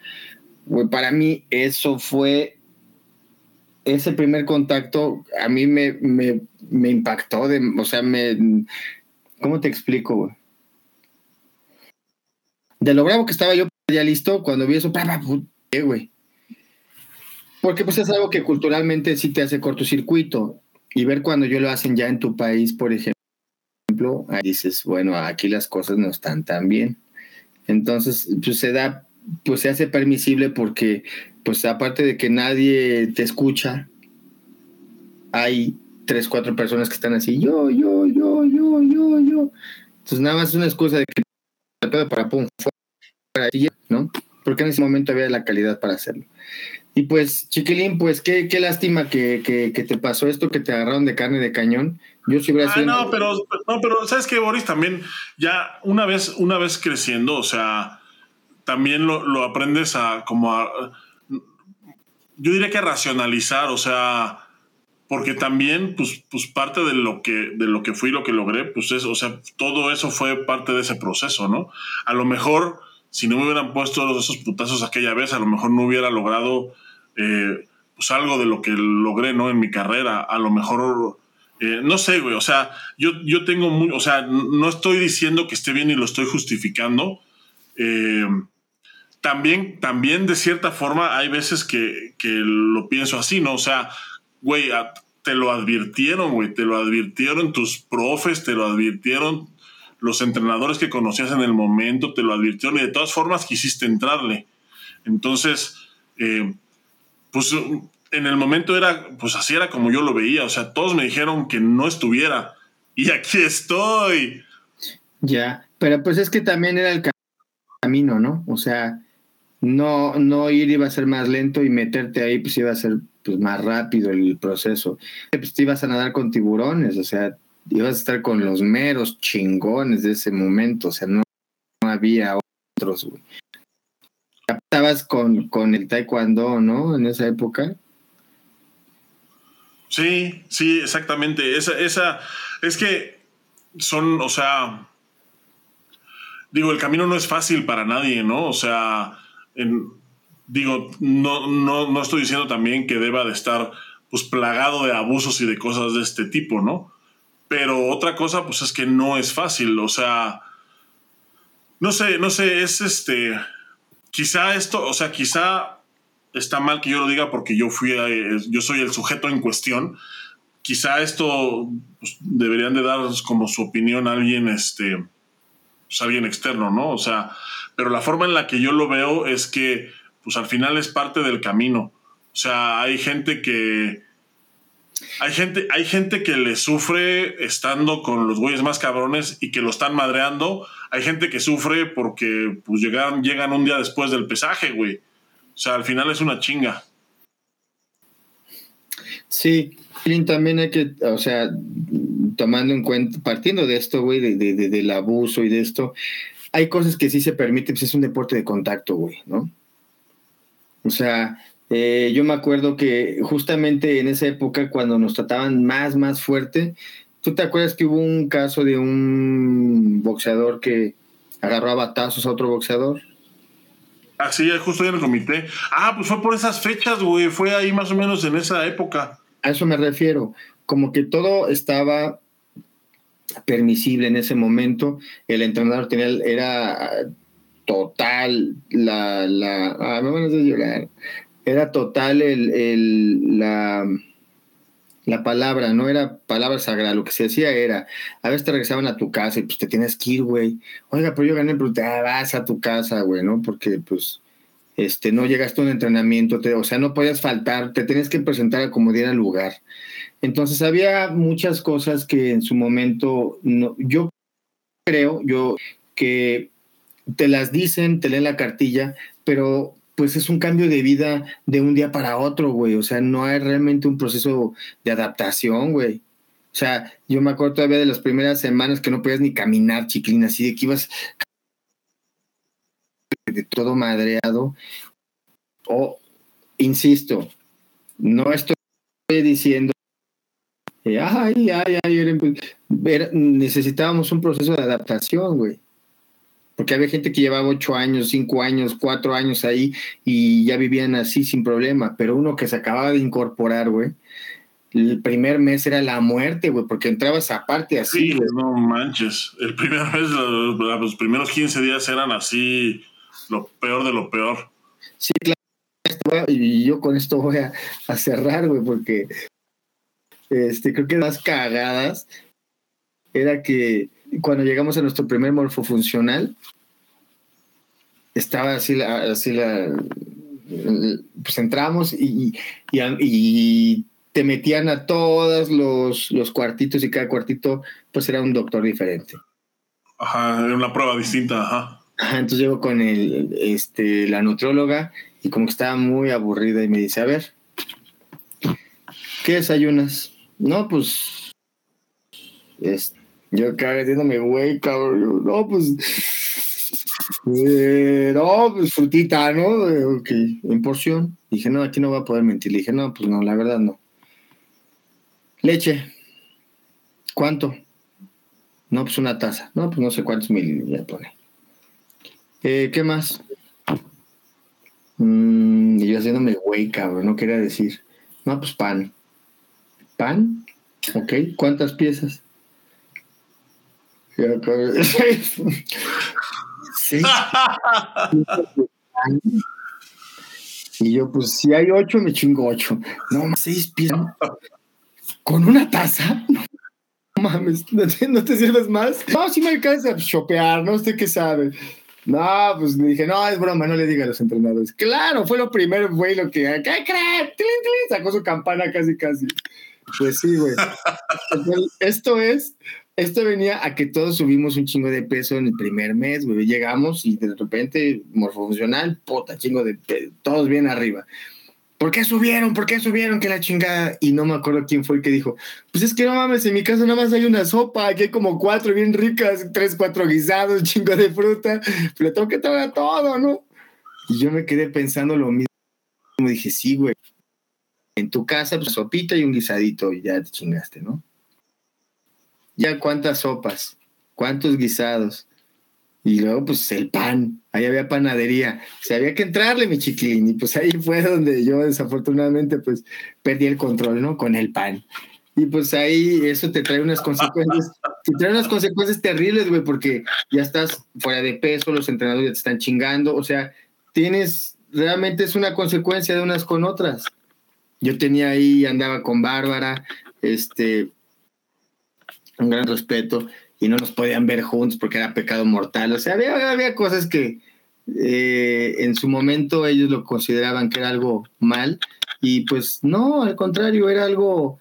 Güey, para mí eso fue, ese primer contacto a mí me, me, me impactó, de, o sea, me, ¿cómo te explico, güey? De lo bravo que estaba yo ya listo, cuando vi eso, güey. Porque pues es algo que culturalmente sí te hace cortocircuito. Y ver cuando yo lo hacen ya en tu país, por ejemplo dices, bueno, aquí las cosas no están tan bien. Entonces, pues se da, pues se hace permisible porque, pues aparte de que nadie te escucha, hay tres, cuatro personas que están así, yo, yo, yo, yo, yo, yo. Entonces nada más es una excusa de que para pum, fuera, ¿no? Porque en ese momento había la calidad para hacerlo. Y pues, chiquilín, pues qué, qué lástima que, que, te pasó esto, que te agarraron de carne de cañón. Yo sí hubiera ah, No, pero, no, pero ¿sabes qué, Boris? También ya una vez, una vez creciendo, o sea, también lo, lo aprendes a como a. Yo diría que a racionalizar, o sea, porque también, pues, pues parte de lo que, de lo que fui, lo que logré, pues es, o sea, todo eso fue parte de ese proceso, ¿no? A lo mejor, si no me hubieran puesto esos putazos aquella vez, a lo mejor no hubiera logrado eh, pues algo de lo que logré, ¿no? En mi carrera, a lo mejor, eh, no sé, güey, o sea, yo, yo tengo muy, o sea, no estoy diciendo que esté bien y lo estoy justificando. Eh, también, también de cierta forma hay veces que, que lo pienso así, ¿no? O sea, güey, te lo advirtieron, güey, te lo advirtieron tus profes, te lo advirtieron los entrenadores que conocías en el momento, te lo advirtieron y de todas formas quisiste entrarle. Entonces, eh, pues en el momento era, pues así era como yo lo veía, o sea, todos me dijeron que no estuviera y aquí estoy. Ya, pero pues es que también era el camino, ¿no? O sea, no, no ir iba a ser más lento y meterte ahí pues iba a ser pues más rápido el proceso. Pues te ibas a nadar con tiburones, o sea, ibas a estar con los meros chingones de ese momento, o sea, no, no había otros, güey estabas con, con el taekwondo, ¿no? En esa época. Sí, sí, exactamente. Esa, esa, es que son, o sea, digo, el camino no es fácil para nadie, ¿no? O sea, digo, no, no, no estoy diciendo también que deba de estar pues plagado de abusos y de cosas de este tipo, ¿no? Pero otra cosa, pues es que no es fácil, o sea, no sé, no sé, es este, quizá esto, o sea, quizá está mal que yo lo diga porque yo fui, yo soy el sujeto en cuestión. Quizá esto pues, deberían de dar como su opinión a alguien, este, pues, alguien externo, ¿no? O sea, pero la forma en la que yo lo veo es que, pues al final es parte del camino. O sea, hay gente que, hay gente, hay gente que le sufre estando con los güeyes más cabrones y que lo están madreando. Hay gente que sufre porque pues llegan, llegan un día después del pesaje, güey. O sea, al final es una chinga. Sí, también hay que, o sea, tomando en cuenta, partiendo de esto, güey, de, del abuso y de esto, hay cosas que sí se permiten, pues es un deporte de contacto, güey, ¿no? O sea, eh, yo me acuerdo que justamente en esa época, cuando nos trataban más, más fuerte, ¿tú te acuerdas que hubo un caso de un boxeador que agarró a batazos a otro boxeador? Así, justo en el comité. Ah, pues fue por esas fechas, güey. Fue ahí más o menos en esa época. A eso me refiero. Como que todo estaba permisible en ese momento. El entrenador tenía, era total la, la, ah, me van a llorar era total el, el, la, la palabra, no era palabra sagrada, lo que se decía era, a veces te regresaban a tu casa y pues te tienes que ir, güey. Oiga, pero yo gané, pero te vas a tu casa, güey, ¿no? Porque pues este, no llegaste a un entrenamiento, te, o sea, no podías faltar, te tenías que presentar a como diera lugar. Entonces había muchas cosas que en su momento, no, yo creo, yo que te las dicen, te leen la cartilla, pero pues es un cambio de vida de un día para otro, güey. O sea, no hay realmente un proceso de adaptación, güey. O sea, yo me acuerdo todavía de las primeras semanas que no podías ni caminar, chiquilín, así de que ibas de todo madreado. O, insisto, no estoy diciendo, ay, ay, ay, necesitábamos un proceso de adaptación, güey porque había gente que llevaba ocho años, cinco años, cuatro años ahí y ya vivían así sin problema, pero uno que se acababa de incorporar, güey, el primer mes era la muerte, güey, porque entrabas aparte así. Sí, no manches. El primer mes, los, primeros 15 días eran así, lo peor de lo peor. Sí, claro. Y yo con esto voy a, a cerrar, güey, porque este, creo que las cagadas era que cuando llegamos a nuestro primer morfofuncional, estaba así la, así la pues entramos y, y, te metían a todos los, los, cuartitos y cada cuartito pues era un doctor diferente. Ajá, era una prueba distinta, ajá. Ajá, entonces llego con el, este, la nutróloga y como que estaba muy aburrida y me dice, a ver, ¿qué desayunas? No, pues, este, yo acá haciéndome güey, cabrón. No, pues. Eh, no, pues frutita, ¿no? Eh, ok, en porción. Dije, no, aquí no voy a poder mentir. Le dije, no, pues no, la verdad no. Leche. ¿Cuánto? No, pues una taza. No, pues no sé cuántos mil ya pone. Eh, ¿Qué más? Mm, y yo haciéndome güey, cabrón, no quería decir. No, pues pan. ¿Pan? Ok, ¿cuántas piezas? Sí. Y yo, pues si hay ocho, me chingo ocho. No, seis piezas. ¿Con una taza? No, mames, ¿no te, sirves más? No, si me alcanza a chopear, no sé qué sabe. No, pues le dije, no, es broma, no le diga a los entrenadores. Claro, fue lo primero, güey, lo que, ¿qué creen? Sacó su campana casi, casi. Pues sí, güey. Esto es esto venía a que todos subimos un chingo de peso en el primer mes, güey. Llegamos y de repente, morfofuncional, puta, chingo de peso, todos bien arriba. ¿Por qué subieron? ¿Por qué subieron? Que la chingada. Y no me acuerdo quién fue el que dijo: Pues es que no mames, en mi casa nada más hay una sopa, aquí hay como cuatro bien ricas, tres, cuatro guisados, chingo de fruta. Le tengo que traer todo, ¿no? Y yo me quedé pensando lo mismo. Dije: Sí, güey. En tu casa, pues sopita y un guisadito, y ya te chingaste, ¿no? Ya cuántas sopas, cuántos guisados. Y luego, pues el pan, ahí había panadería. O sea, había que entrarle, mi chiquilín. Y pues ahí fue donde yo, desafortunadamente, pues perdí el control, ¿no? Con el pan. Y pues ahí eso te trae unas consecuencias, te trae unas consecuencias terribles, güey, porque ya estás fuera de peso, los entrenadores te están chingando. O sea, tienes, realmente es una consecuencia de unas con otras. Yo tenía ahí, andaba con Bárbara, este, un gran respeto y no nos podían ver juntos porque era pecado mortal. O sea, había, había cosas que eh, en su momento ellos lo consideraban que era algo mal y pues no, al contrario, era algo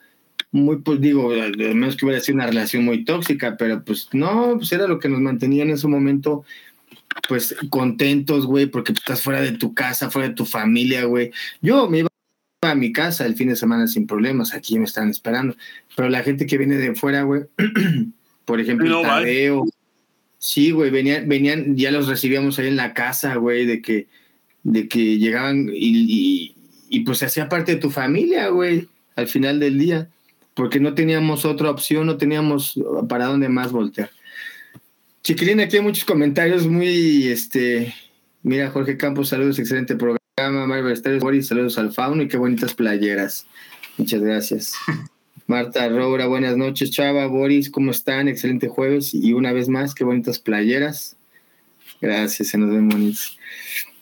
muy, pues digo, al menos que hubiera sido una relación muy tóxica, pero pues no, pues era lo que nos mantenía en ese momento pues contentos, güey, porque estás fuera de tu casa, fuera de tu familia, güey. Yo me iba a mi casa el fin de semana sin problemas, aquí me están esperando, pero la gente que viene de fuera, güey, Por ejemplo, Tadeo. Sí, güey, venían, venían, ya los recibíamos ahí en la casa, güey, de que, de que llegaban y, y, pues se hacía parte de tu familia, güey, al final del día, porque no teníamos otra opción, no teníamos para dónde más voltear. Chiquilín, aquí hay muchos comentarios muy, este, mira, Jorge Campos, saludos, excelente programa, Mario saludos al Fauno y qué bonitas playeras. Muchas gracias. Marta Roura, buenas noches, Chava, Boris, ¿cómo están? Excelente jueves y una vez más, qué bonitas playeras. Gracias, se nos ven bonitos.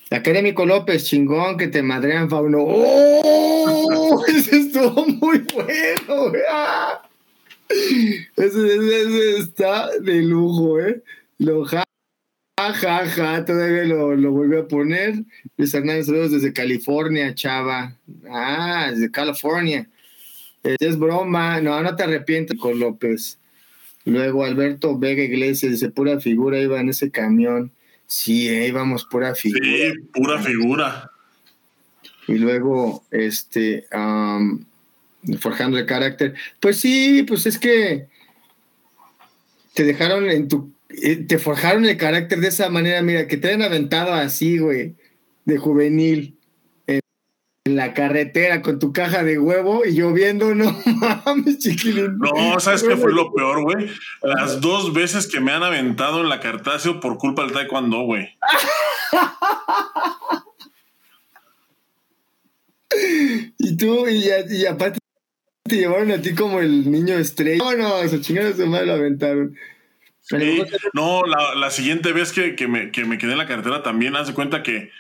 Académico López, chingón, que te madrean, Fauno. ¡Oh! Ese estuvo muy bueno, ¡Ah! ese, está de lujo, ¿eh? Lo ja, ja, ja, todavía lo, lo vuelve a poner. Luis Hernández, saludos desde California, Chava. Ah, desde California. Es broma, no, no te arrepientes con López. Luego Alberto Vega Iglesias dice, pura figura iba en ese camión. Sí, eh, íbamos pura figura. Sí, pura figura. Y luego, este, forjando el carácter. Pues sí, pues es que te dejaron en tu, eh, te forjaron el carácter de esa manera, mira, que te han aventado así, güey, de juvenil en la carretera con tu caja de huevo y lloviendo, no mames, chiquilín. No, ¿sabes qué fue lo peor, güey? Las dos veces que me han aventado en la sido por culpa del taekwondo, güey. y tú, y, aparte te llevaron a ti como el niño estrella. No, no, esa chingada su madre lo aventaron. No, la, la, siguiente vez que, que, me, que me quedé en la carretera también, haz de cuenta que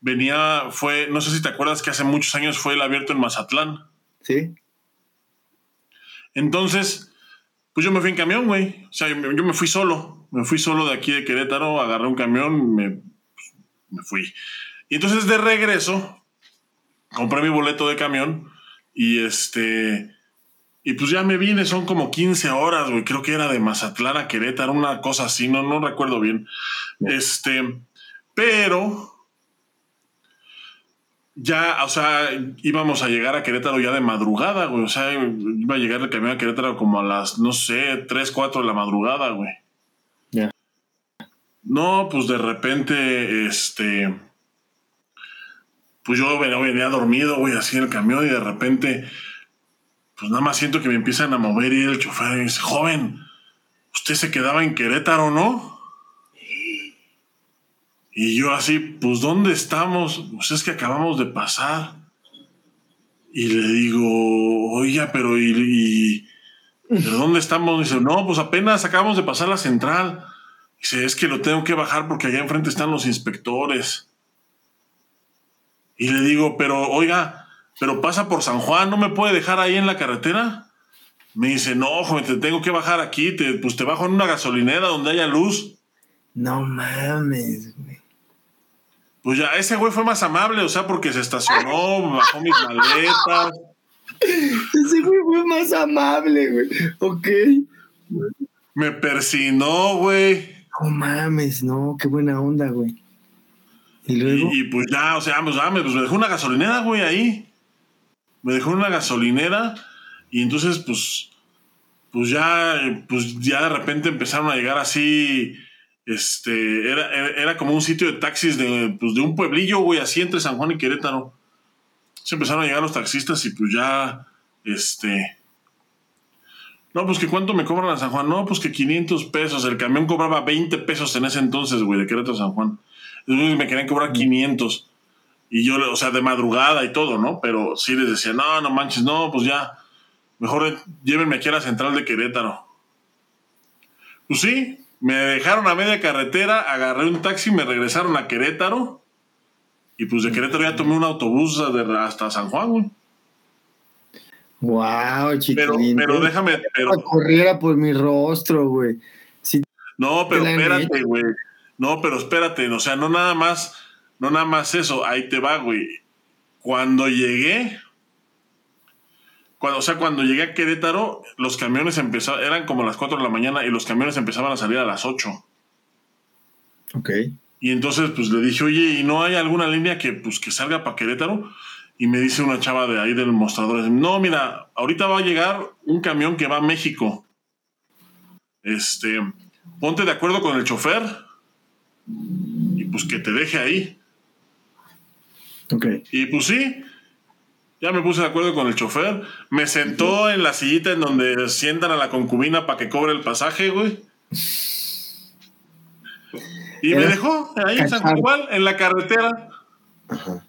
venía, fue, no sé si te acuerdas que hace muchos años fue el abierto en Mazatlán. Sí. Entonces, pues yo me fui en camión, güey. O sea, yo, me fui solo. Me fui solo de aquí de Querétaro, agarré un camión, me, me fui. Y entonces de regreso, compré mi boleto de camión y este... Y pues ya me vine, son como 15 horas, güey. Creo que era de Mazatlán a Querétaro, una cosa así, no, no recuerdo bien. Este, pero ya, o sea, íbamos a llegar a Querétaro ya de madrugada, güey. O sea, iba a llegar el camión a Querétaro como a las, no sé, 3, 4 de la madrugada, güey. Ya. No, pues de repente, este. Pues yo venía, dormido, güey, así en el camión y de repente, pues nada más siento que me empiezan a mover y el chofer dice, joven, usted se quedaba en Querétaro, ¿no? Y yo así, pues ¿dónde estamos? Pues es que acabamos de pasar. Y le digo, oiga, pero ¿y, dónde estamos? Dice, no, pues apenas acabamos de pasar la central. Dice, es que lo tengo que bajar porque allá enfrente están los inspectores. Y le digo, pero oiga, pero pasa por San Juan, ¿no me puede dejar ahí en la carretera? Me dice, no, joven, te tengo que bajar aquí, te, pues te bajo en una gasolinera donde haya luz. No mames, güey. Pues ya, ese güey fue más amable, o sea, porque se estacionó, bajó mis maletas. Ese güey fue más amable, güey. Ok. Me persinó, güey. No mames, no, qué buena onda, güey. Y luego. Y, pues ya, o sea, pues, pues, me dejó una gasolinera, güey, ahí. Me dejó una gasolinera. Y entonces, pues. Pues ya, pues ya de repente empezaron a llegar así este, era, era, como un sitio de taxis de, pues, de un pueblillo, güey, así entre San Juan y Querétaro. Se empezaron a llegar los taxistas y pues ya, este, No, pues que cuánto me cobran a San Juan. No, pues que 500 pesos. El camión cobraba 20 pesos en ese entonces, güey, de Querétaro a San Juan. Entonces me querían cobrar 500. Y yo, o sea, de madrugada y todo, ¿no? Pero sí les decía, no, no manches, no, pues ya. Mejor llévenme aquí a la central de Querétaro. Pues sí, me dejaron a media carretera, agarré un taxi, me regresaron a Querétaro. Y pues de Querétaro ya tomé un autobús hasta San Juan, güey. Wow, chiquilín. Pero, pero déjame. Pero... Corriera por mi rostro, güey. no, pero espérate, güey. No, pero espérate. O sea, no nada más, no nada más eso. Ahí te va, güey. Cuando llegué, cuando, o sea, cuando llegué a Querétaro, los camiones empezaban, eran como las 4 de la mañana y los camiones empezaban a salir a las 8. Ok. Y entonces, pues le dije, oye, ¿y no hay alguna línea que, pues, que salga para Querétaro? y me dice una chava de ahí del mostrador, no, mira, ahorita va a llegar un camión que va a México. Este, ponte de acuerdo con el chofer y pues que te deje ahí. Y pues sí, ya me puse de acuerdo con el chofer. Me sentó en la sillita en donde sientan a la concubina para que cobre el pasaje, güey. Y me dejó ahí en San Juan, en la carretera. Ajá.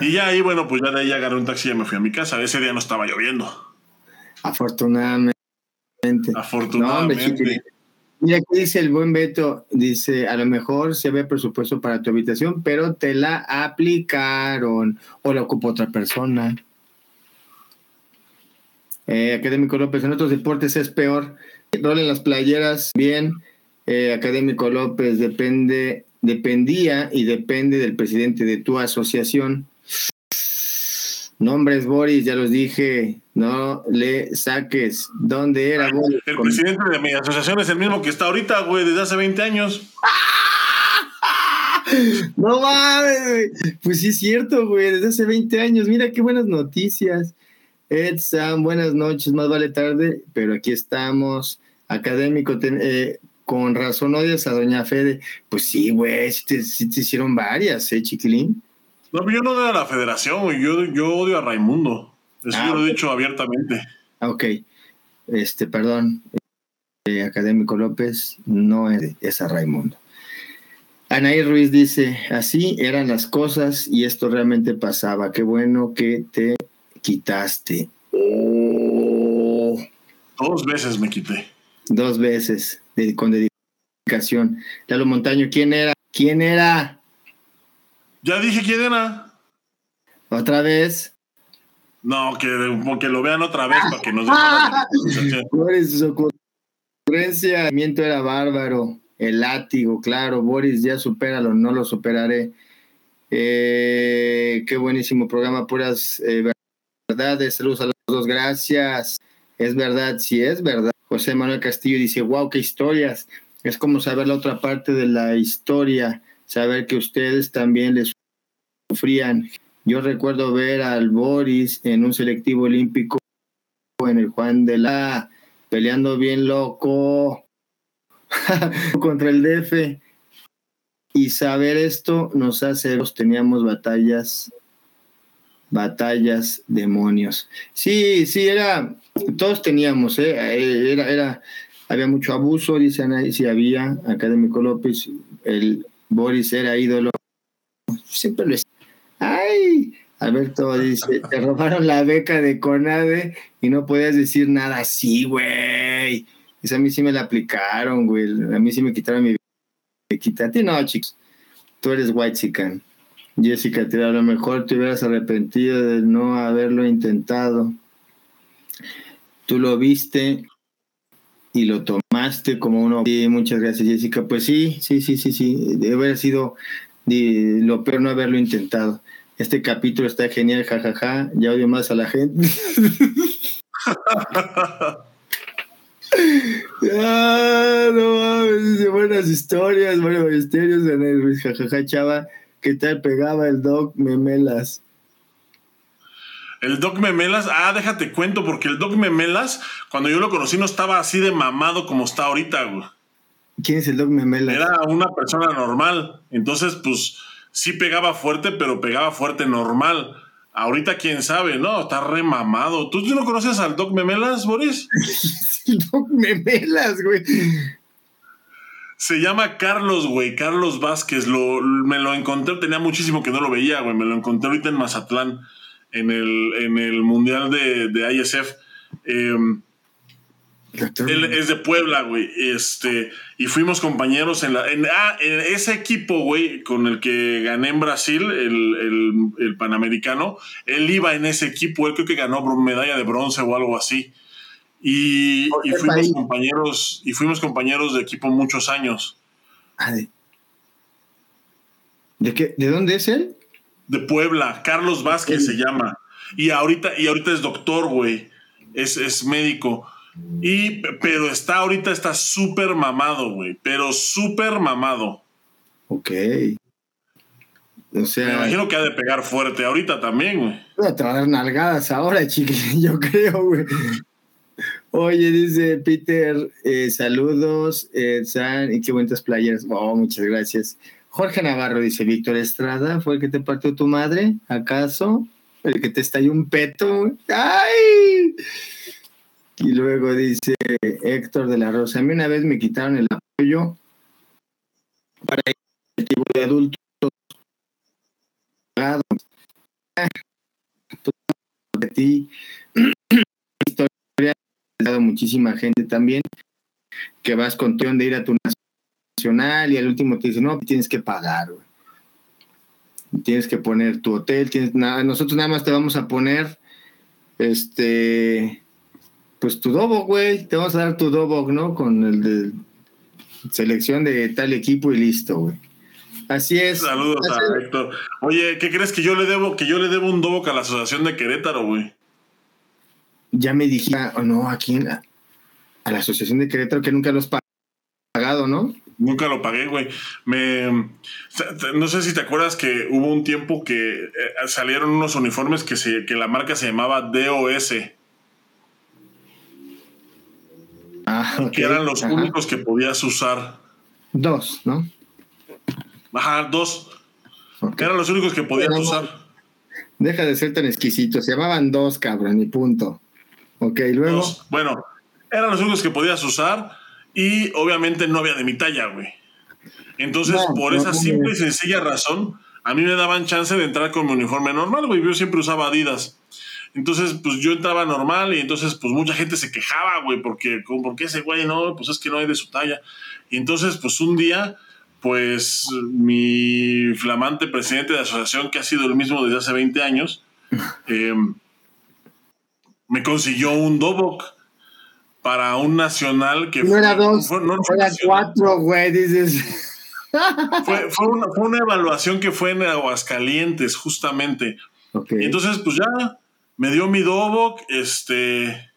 Y ya ahí, bueno, pues ya de ahí agarré un taxi y me fui a mi casa. Ese día no estaba lloviendo. Afortunadamente. Afortunadamente. Mira, aquí dice el buen Beto, dice, a lo mejor se ve presupuesto para tu habitación, pero te la aplicaron o la ocupó otra persona. Eh, Académico López, en otros deportes es peor. Rol en las playeras, bien. Eh, Académico López, depende dependía y depende del presidente de tu asociación. Nombres, Boris, ya los dije, no le saques. ¿Dónde era Boris? El presidente de mi asociación es el mismo que está ahorita, güey, desde hace 20 años. no mames, Pues sí es cierto, güey, desde hace 20 años. Mira qué buenas noticias. Edson, buenas noches, más vale tarde, pero aquí estamos. Académico, eh, con razón odias a Doña Fede. Pues sí, güey, sí te, hicieron varias, ¿eh, chiquilín? No, pero yo no odio a la federación. Yo, yo odio a Raimundo. Eso ah, yo lo he dicho abiertamente. Ah, ok. Este, perdón. Eh, Académico López no es, es a Raimundo. Anaí Ruiz dice, así eran las cosas y esto realmente pasaba. Qué bueno que te quitaste. Dos veces me quité. Dos veces con dedicación. Lalo Montaño, ¿quién era? ¿Quién era? Ya dije quién era. ¿Otra vez? No, que, que lo vean otra vez para que nos den Boris, su ocurrencia era bárbaro. El látigo, claro. Boris, ya supéralo, no lo superaré. Eh, qué buenísimo programa, puras eh, verdades. Saludos a los dos, gracias. Es verdad, sí es verdad. José Manuel Castillo dice, wow, qué historias. Es como saber la otra parte de la historia, saber que ustedes también les sufrían. Yo recuerdo ver al Boris en un selectivo olímpico en el Juan de la peleando bien loco contra el DF. Y saber esto nos hace, teníamos batallas, batallas, demonios. Sí, sí, era, todos teníamos, ¿eh? eh era, era, había mucho abuso, dice Ana, si había, Académico López, el Boris era ídolo, siempre lo es. ¡Ay! Alberto dice, te robaron la beca de Conade y no podías decir nada así, güey. Esa a mí sí me la aplicaron, güey. A mí sí me quitaron mi bequita. A ti no, chicos. Tú eres white chican. Jessica, a lo mejor te hubieras arrepentido de no haberlo intentado tú lo viste y lo tomaste como uno. Sí, muchas gracias, Jessica. Pues sí, sí, sí, sí, sí. Debe sido lo peor no haberlo intentado. Este capítulo está genial, jajaja. Ya odio más a la gente. ah, no mames, buenas historias, buenos misterios. Jajaja, chava. ¿Qué tal pegaba el Doc Memelas? El Doc Memelas, ah, déjate cuento, porque el Doc Memelas, cuando yo lo conocí, no estaba así de mamado como está ahorita, güey. ¿Quién es el Doc Memelas? Era una persona normal. Entonces, pues, sí pegaba fuerte, pero pegaba fuerte normal. Ahorita quién sabe, ¿no? Está remamado. ¿Tú, ¿Tú no conoces al Doc Memelas, Boris? Doc Memelas, güey. Se llama Carlos, güey, Carlos Vázquez. Lo, me lo encontré, tenía muchísimo que no lo veía, güey. Me lo encontré ahorita en Mazatlán, en el, en el Mundial de, de ISF. Em, él es de Puebla, güey. Este, y fuimos compañeros en la. ah, en ese equipo, güey, con el que gané en Brasil, el, el, Panamericano. Él iba en ese equipo. Él creo que ganó medalla de bronce o algo así. Y, fuimos compañeros, y fuimos compañeros de equipo muchos años. Ah, de, qué? ¿De dónde es él? De Puebla, Carlos Vázquez se llama. Y ahorita, y ahorita es doctor, güey. Es, es médico. Y, pero está ahorita, está súper mamado, güey. Pero súper mamado. Ok. O sea. Me imagino que ha de pegar fuerte ahorita también, güey. Te va a dar nalgadas ahora, chiquilín, yo creo, güey. Oye, dice Peter, eh, saludos, eh, San, y qué buenas playas. Oh, muchas gracias. Jorge Navarro dice, Víctor Estrada, ¿fue el que te partió tu madre? ¿Acaso? ¿El que te estalló un peto? ¡Ay! Y luego dice Héctor de la Rosa, a mí una vez me quitaron el apoyo para el tipo de adultos de ti dado muchísima gente también que vas con de ir a tu nacional y al último te dice, no, tienes que pagar, Tienes que poner tu hotel, tienes nada, nosotros nada más te vamos a poner este pues tu dobo, güey, te vamos a dar tu dobo, ¿no? Con el de selección de tal equipo y listo, güey. Así es. Saludos a Héctor. Oye, ¿qué crees que yo le debo? Que yo le debo un dobo a la Asociación de Querétaro, güey ya me dije, o no, aquí a, la Asociación de Querétaro que nunca los pagado, ¿no? Nunca lo pagué, güey. Me, no sé si te acuerdas que hubo un tiempo que eh, salieron unos uniformes que, se, que la marca se llamaba DOS. Ah, Que eran los únicos que podías usar. Dos, ¿no? Ajá, dos. Eran los únicos que podías usar. Deja de ser tan exquisito. Se llamaban dos, cabrón, y punto. Ok, luego. bueno, eran los únicos que podías usar y obviamente no había de mi talla, güey. Entonces, por esa simple y sencilla razón, a mí me daban chance de entrar con mi uniforme normal, güey. Yo siempre usaba Adidas. Entonces, pues yo entraba normal y entonces, pues mucha gente se quejaba, güey, porque, porque ese güey no, pues es que no hay de su talla. Y entonces, pues un día, pues mi flamante presidente de asociación, que ha sido el mismo desde hace 20 años, eh, me consiguió un Dobok para un nacional que no era dos, no, era cuatro, güey, dices. Fue, una, evaluación que fue en Aguascalientes, justamente. Y entonces, pues ya me dio mi Dobok, este,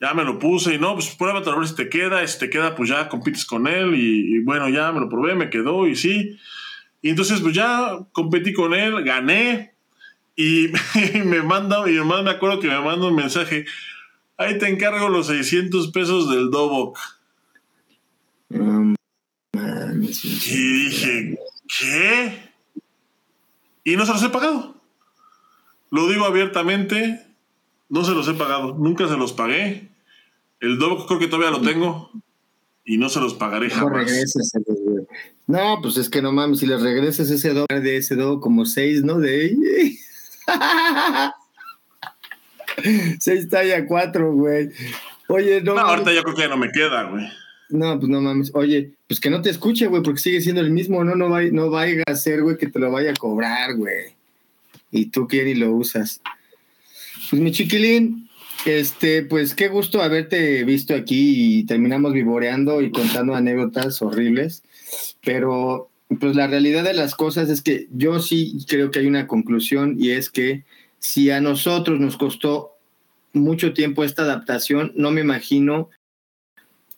ya me lo puse y no, pues pruébate a ver si te queda, si te queda, pues ya compites con él y, y, bueno, ya me lo probé, me quedó y sí. Y entonces, pues ya competí con él, gané, y, me manda, mi mamá me acuerdo que me manda un mensaje. Ahí te encargo los 600 pesos del Dobok. y dije, ¿qué? Y no se los he pagado. Lo digo abiertamente, no se los he pagado. Nunca se los pagué. El Dobok creo que todavía lo tengo. Y no se los pagaré jamás. No, pues es que no mames, si les regresas ese Dobok de ese Dobok como seis, ¿no? De Seis talla cuatro, güey. Oye, no. ahorita yo creo que ya no me queda, güey. No, pues no mames. Oye, pues que no te escuche, güey, porque sigue siendo el mismo, ¿no? No, va, no vaya a ser, güey, que te lo vaya a cobrar, güey. Y tú quieres y lo usas. Pues mi chiquilín, este, pues qué gusto haberte visto aquí y terminamos vivoreando y contando anécdotas horribles. Pero pues la realidad de las cosas es que yo sí creo que hay una conclusión y es que si a nosotros nos costó mucho tiempo esta adaptación, no me imagino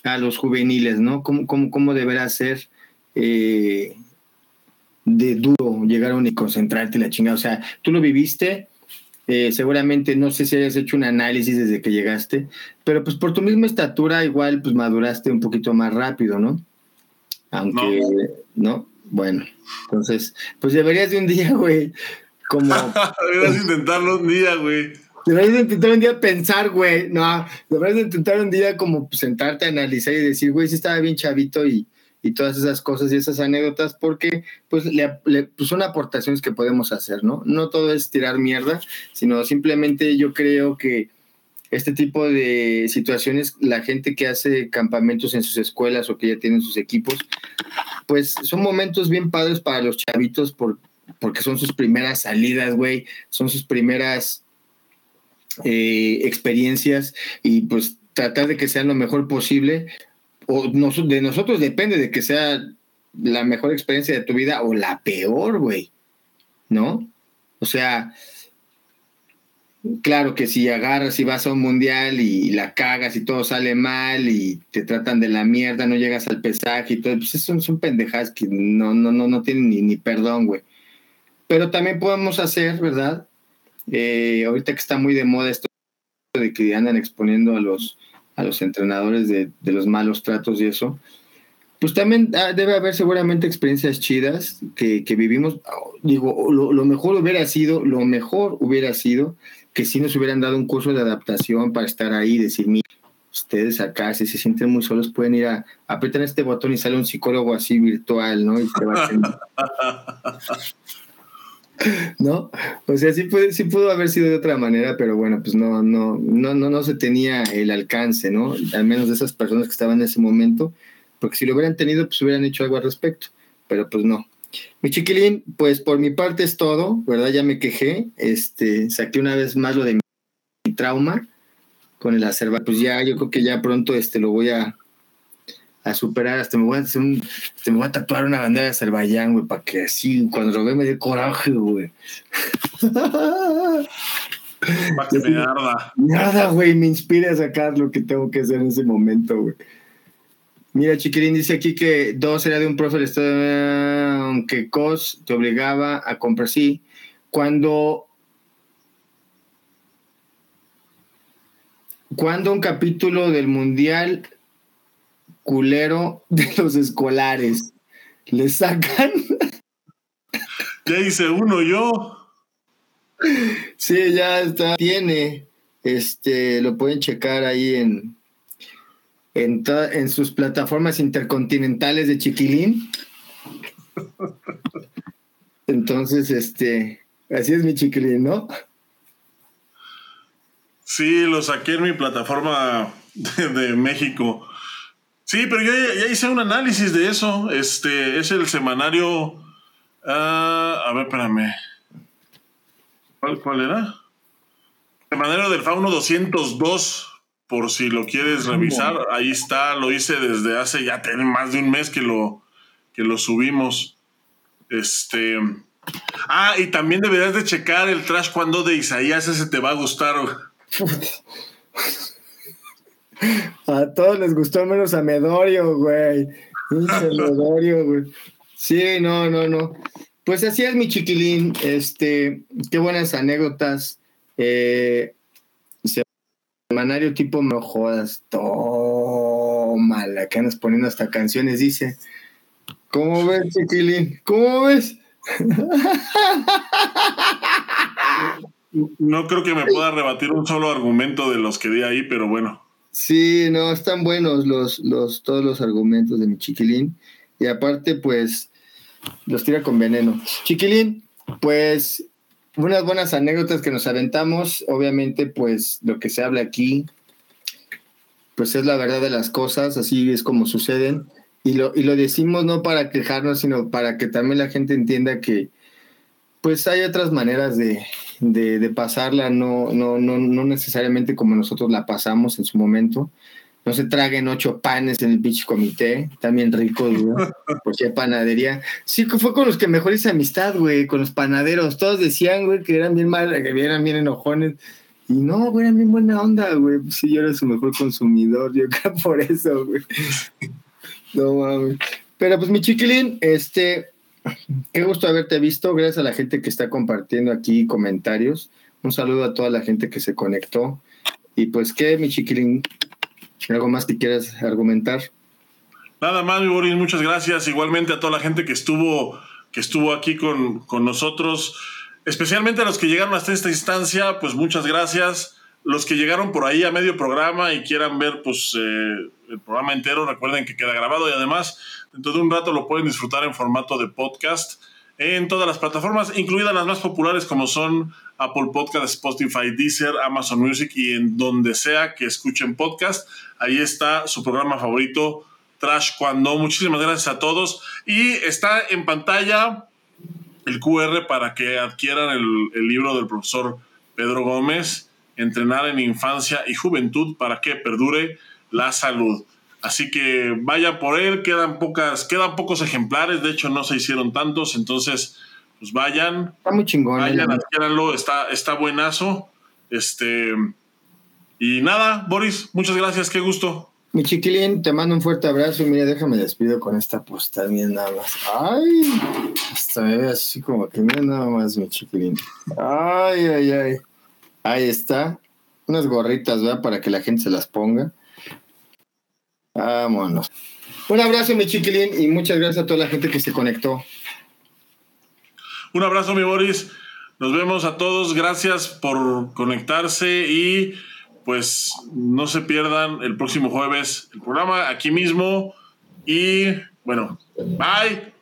a los juveniles, ¿no? ¿Cómo, cómo, cómo deberá ser eh, de duro llegar a y concentrarte la chingada? O sea, tú lo viviste, eh, seguramente no sé si hayas hecho un análisis desde que llegaste, pero pues por tu misma estatura igual pues maduraste un poquito más rápido, ¿no? Aunque, ¿no? Bueno, entonces, pues deberías de un día, güey, como... Deberías intentarlo un día, güey. Deberías intentar un día pensar, güey. No, deberías intentar un día como sentarte a analizar y decir, güey, sí estaba bien chavito y, y todas esas cosas y esas anécdotas, porque pues, le, pues son aportaciones que podemos hacer, ¿no? No todo es tirar mierda, sino simplemente yo creo que este tipo de situaciones, la gente que hace campamentos en sus escuelas o que ya tienen sus equipos, pues son momentos bien padres para los chavitos por, porque son sus primeras salidas, güey, son sus primeras eh, experiencias y pues tratar de que sean lo mejor posible. O de nosotros depende de que sea la mejor experiencia de tu vida o la peor, güey, ¿no? O sea, Claro que si agarras y vas a un mundial y la cagas y todo sale mal y te tratan de la mierda, no llegas al pesaje y todo, pues son, son pendejadas que no, no, no, no tienen ni, ni perdón, güey. Pero también podemos hacer, ¿verdad? Eh, ahorita que está muy de moda esto de que andan exponiendo a los, a los entrenadores de, de los malos tratos y eso, pues también ah, debe haber seguramente experiencias chidas que, que vivimos. Digo, lo, mejor hubiera sido, lo mejor hubiera sido que si nos hubieran dado un curso de adaptación para estar ahí y decir, mira, ustedes acá, si se sienten muy solos, pueden ir a, apretar este botón y sale un psicólogo así virtual, ¿no? Y te va a ¿No? O sea, sí, puede, sí pudo haber sido de otra manera, pero bueno, pues no, no, no, no, no se tenía el alcance, ¿no? Al menos de esas personas que estaban en ese momento, porque si lo hubieran tenido, pues hubieran hecho algo al respecto, pero pues no. Mi chiquilín, pues por mi parte es todo, ¿verdad? Ya me quejé, este, saqué una vez más lo de mi trauma con el Azerbaiyán. Pues ya, yo creo que ya pronto este, lo voy a, a superar. Hasta me voy a hacer un, me voy a tatuar una bandera de Azerbaiyán, güey, para que así, cuando lo ve me dé coraje, güey. Para que me arda. Nada, güey, me inspira a sacar lo que tengo que hacer en ese momento, güey. Mira, Chiquirín dice aquí que dos era de un profe aunque COS te obligaba a comprar. Sí, cuando, cuando un capítulo del Mundial culero de los escolares le sacan. Ya hice uno yo. Sí, ya está. Tiene. Este, lo pueden checar ahí en, en, en sus plataformas intercontinentales de Chiquilín. Entonces, este, así es mi Chiquilín, ¿no? Sí, lo saqué en mi plataforma de, México. Sí, pero yo ya, hice un análisis de eso. Este es el semanario. Ah, a ver, espérame. ¿Cuál, ¿Cuál era? Semanario del Fauno 202 por si lo quieres revisar, ahí está, lo hice desde hace ya más de un mes que lo, que lo subimos. Este. Ah, y también deberías de checar el trash cuando de Isaías, ese te va a gustar. A todos les gustó menos a Medorio, güey. Medorio, güey. Sí, no, no, no. Pues así es mi chiquilín. Este, qué buenas anécdotas. Eh, Manario tipo no jodas, la que andas poniendo hasta canciones, dice. ¿Cómo ves, Chiquilín? ¿Cómo ves? No creo que me pueda rebatir un solo argumento de los que di ahí, pero bueno. Sí, no, están buenos los, los, todos los argumentos de mi chiquilín. Y aparte, pues, los tira con veneno. Chiquilín, pues unas buenas anécdotas que nos aventamos. Obviamente, pues lo que se habla aquí, pues es la verdad de las cosas, así es como suceden. Y lo, y lo decimos no para quejarnos, sino para que también la gente entienda que pues hay otras maneras de, de, pasarla, no, no, no, no necesariamente como nosotros la pasamos en su momento no se traguen ocho panes en el beach comité, también rico, güey, porque hay panadería. Sí, fue con los que mejor hice amistad, güey, con los panaderos. Todos decían, güey, que eran bien mal, que eran bien enojones. Y no, güey, eran bien buena onda, güey. Pues sí, yo era su mejor consumidor, yo creo por eso, güey. No mames. Pero pues mi chiquilín, este, qué gusto haberte visto. Gracias a la gente que está compartiendo aquí comentarios. Un saludo a toda la gente que se conectó. Y pues, ¿qué, mi chiquilín? ¿Algo más que quieras argumentar? Nada más, mi Boris, muchas gracias. Igualmente a toda la gente que estuvo, que estuvo aquí con, con nosotros. especialmente a los que llegaron hasta esta instancia, pues muchas gracias. Los que llegaron por ahí a medio programa y quieran ver pues eh, el programa entero, recuerden que queda grabado y además dentro de un rato lo pueden disfrutar en formato de podcast en todas las plataformas, incluidas las más populares como son Apple Podcast, Spotify, Deezer, Amazon Music y en donde sea que escuchen podcast. Ahí está su programa favorito, Trash Cuando. Muchísimas gracias a todos. Y está en pantalla el QR para que adquieran el, el libro del profesor Pedro Gómez, Entrenar en Infancia y Juventud para que perdure la salud. Así que vaya por él, quedan pocas, quedan pocos ejemplares, de hecho no se hicieron tantos, entonces pues vayan. Está muy chingón. ¿eh? Vayan, adquiéranlo, está, está buenazo. Este y nada, Boris, muchas gracias, qué gusto. Mi chiquilín, te mando un fuerte abrazo y mira, déjame despido con esta postal, mira nada más. Ay, hasta me ve así como que mira nada más, mi chiquilín. Ay, ay, ay. Ahí está. Unas gorritas, ¿verdad? Para que la gente se las ponga. Vámonos. Un abrazo, mi chiquilín, y muchas gracias a toda la gente que se conectó. Un abrazo, mi Boris. Nos vemos a todos. Gracias por conectarse y pues no se pierdan el próximo jueves el programa aquí mismo. Y bueno, bye.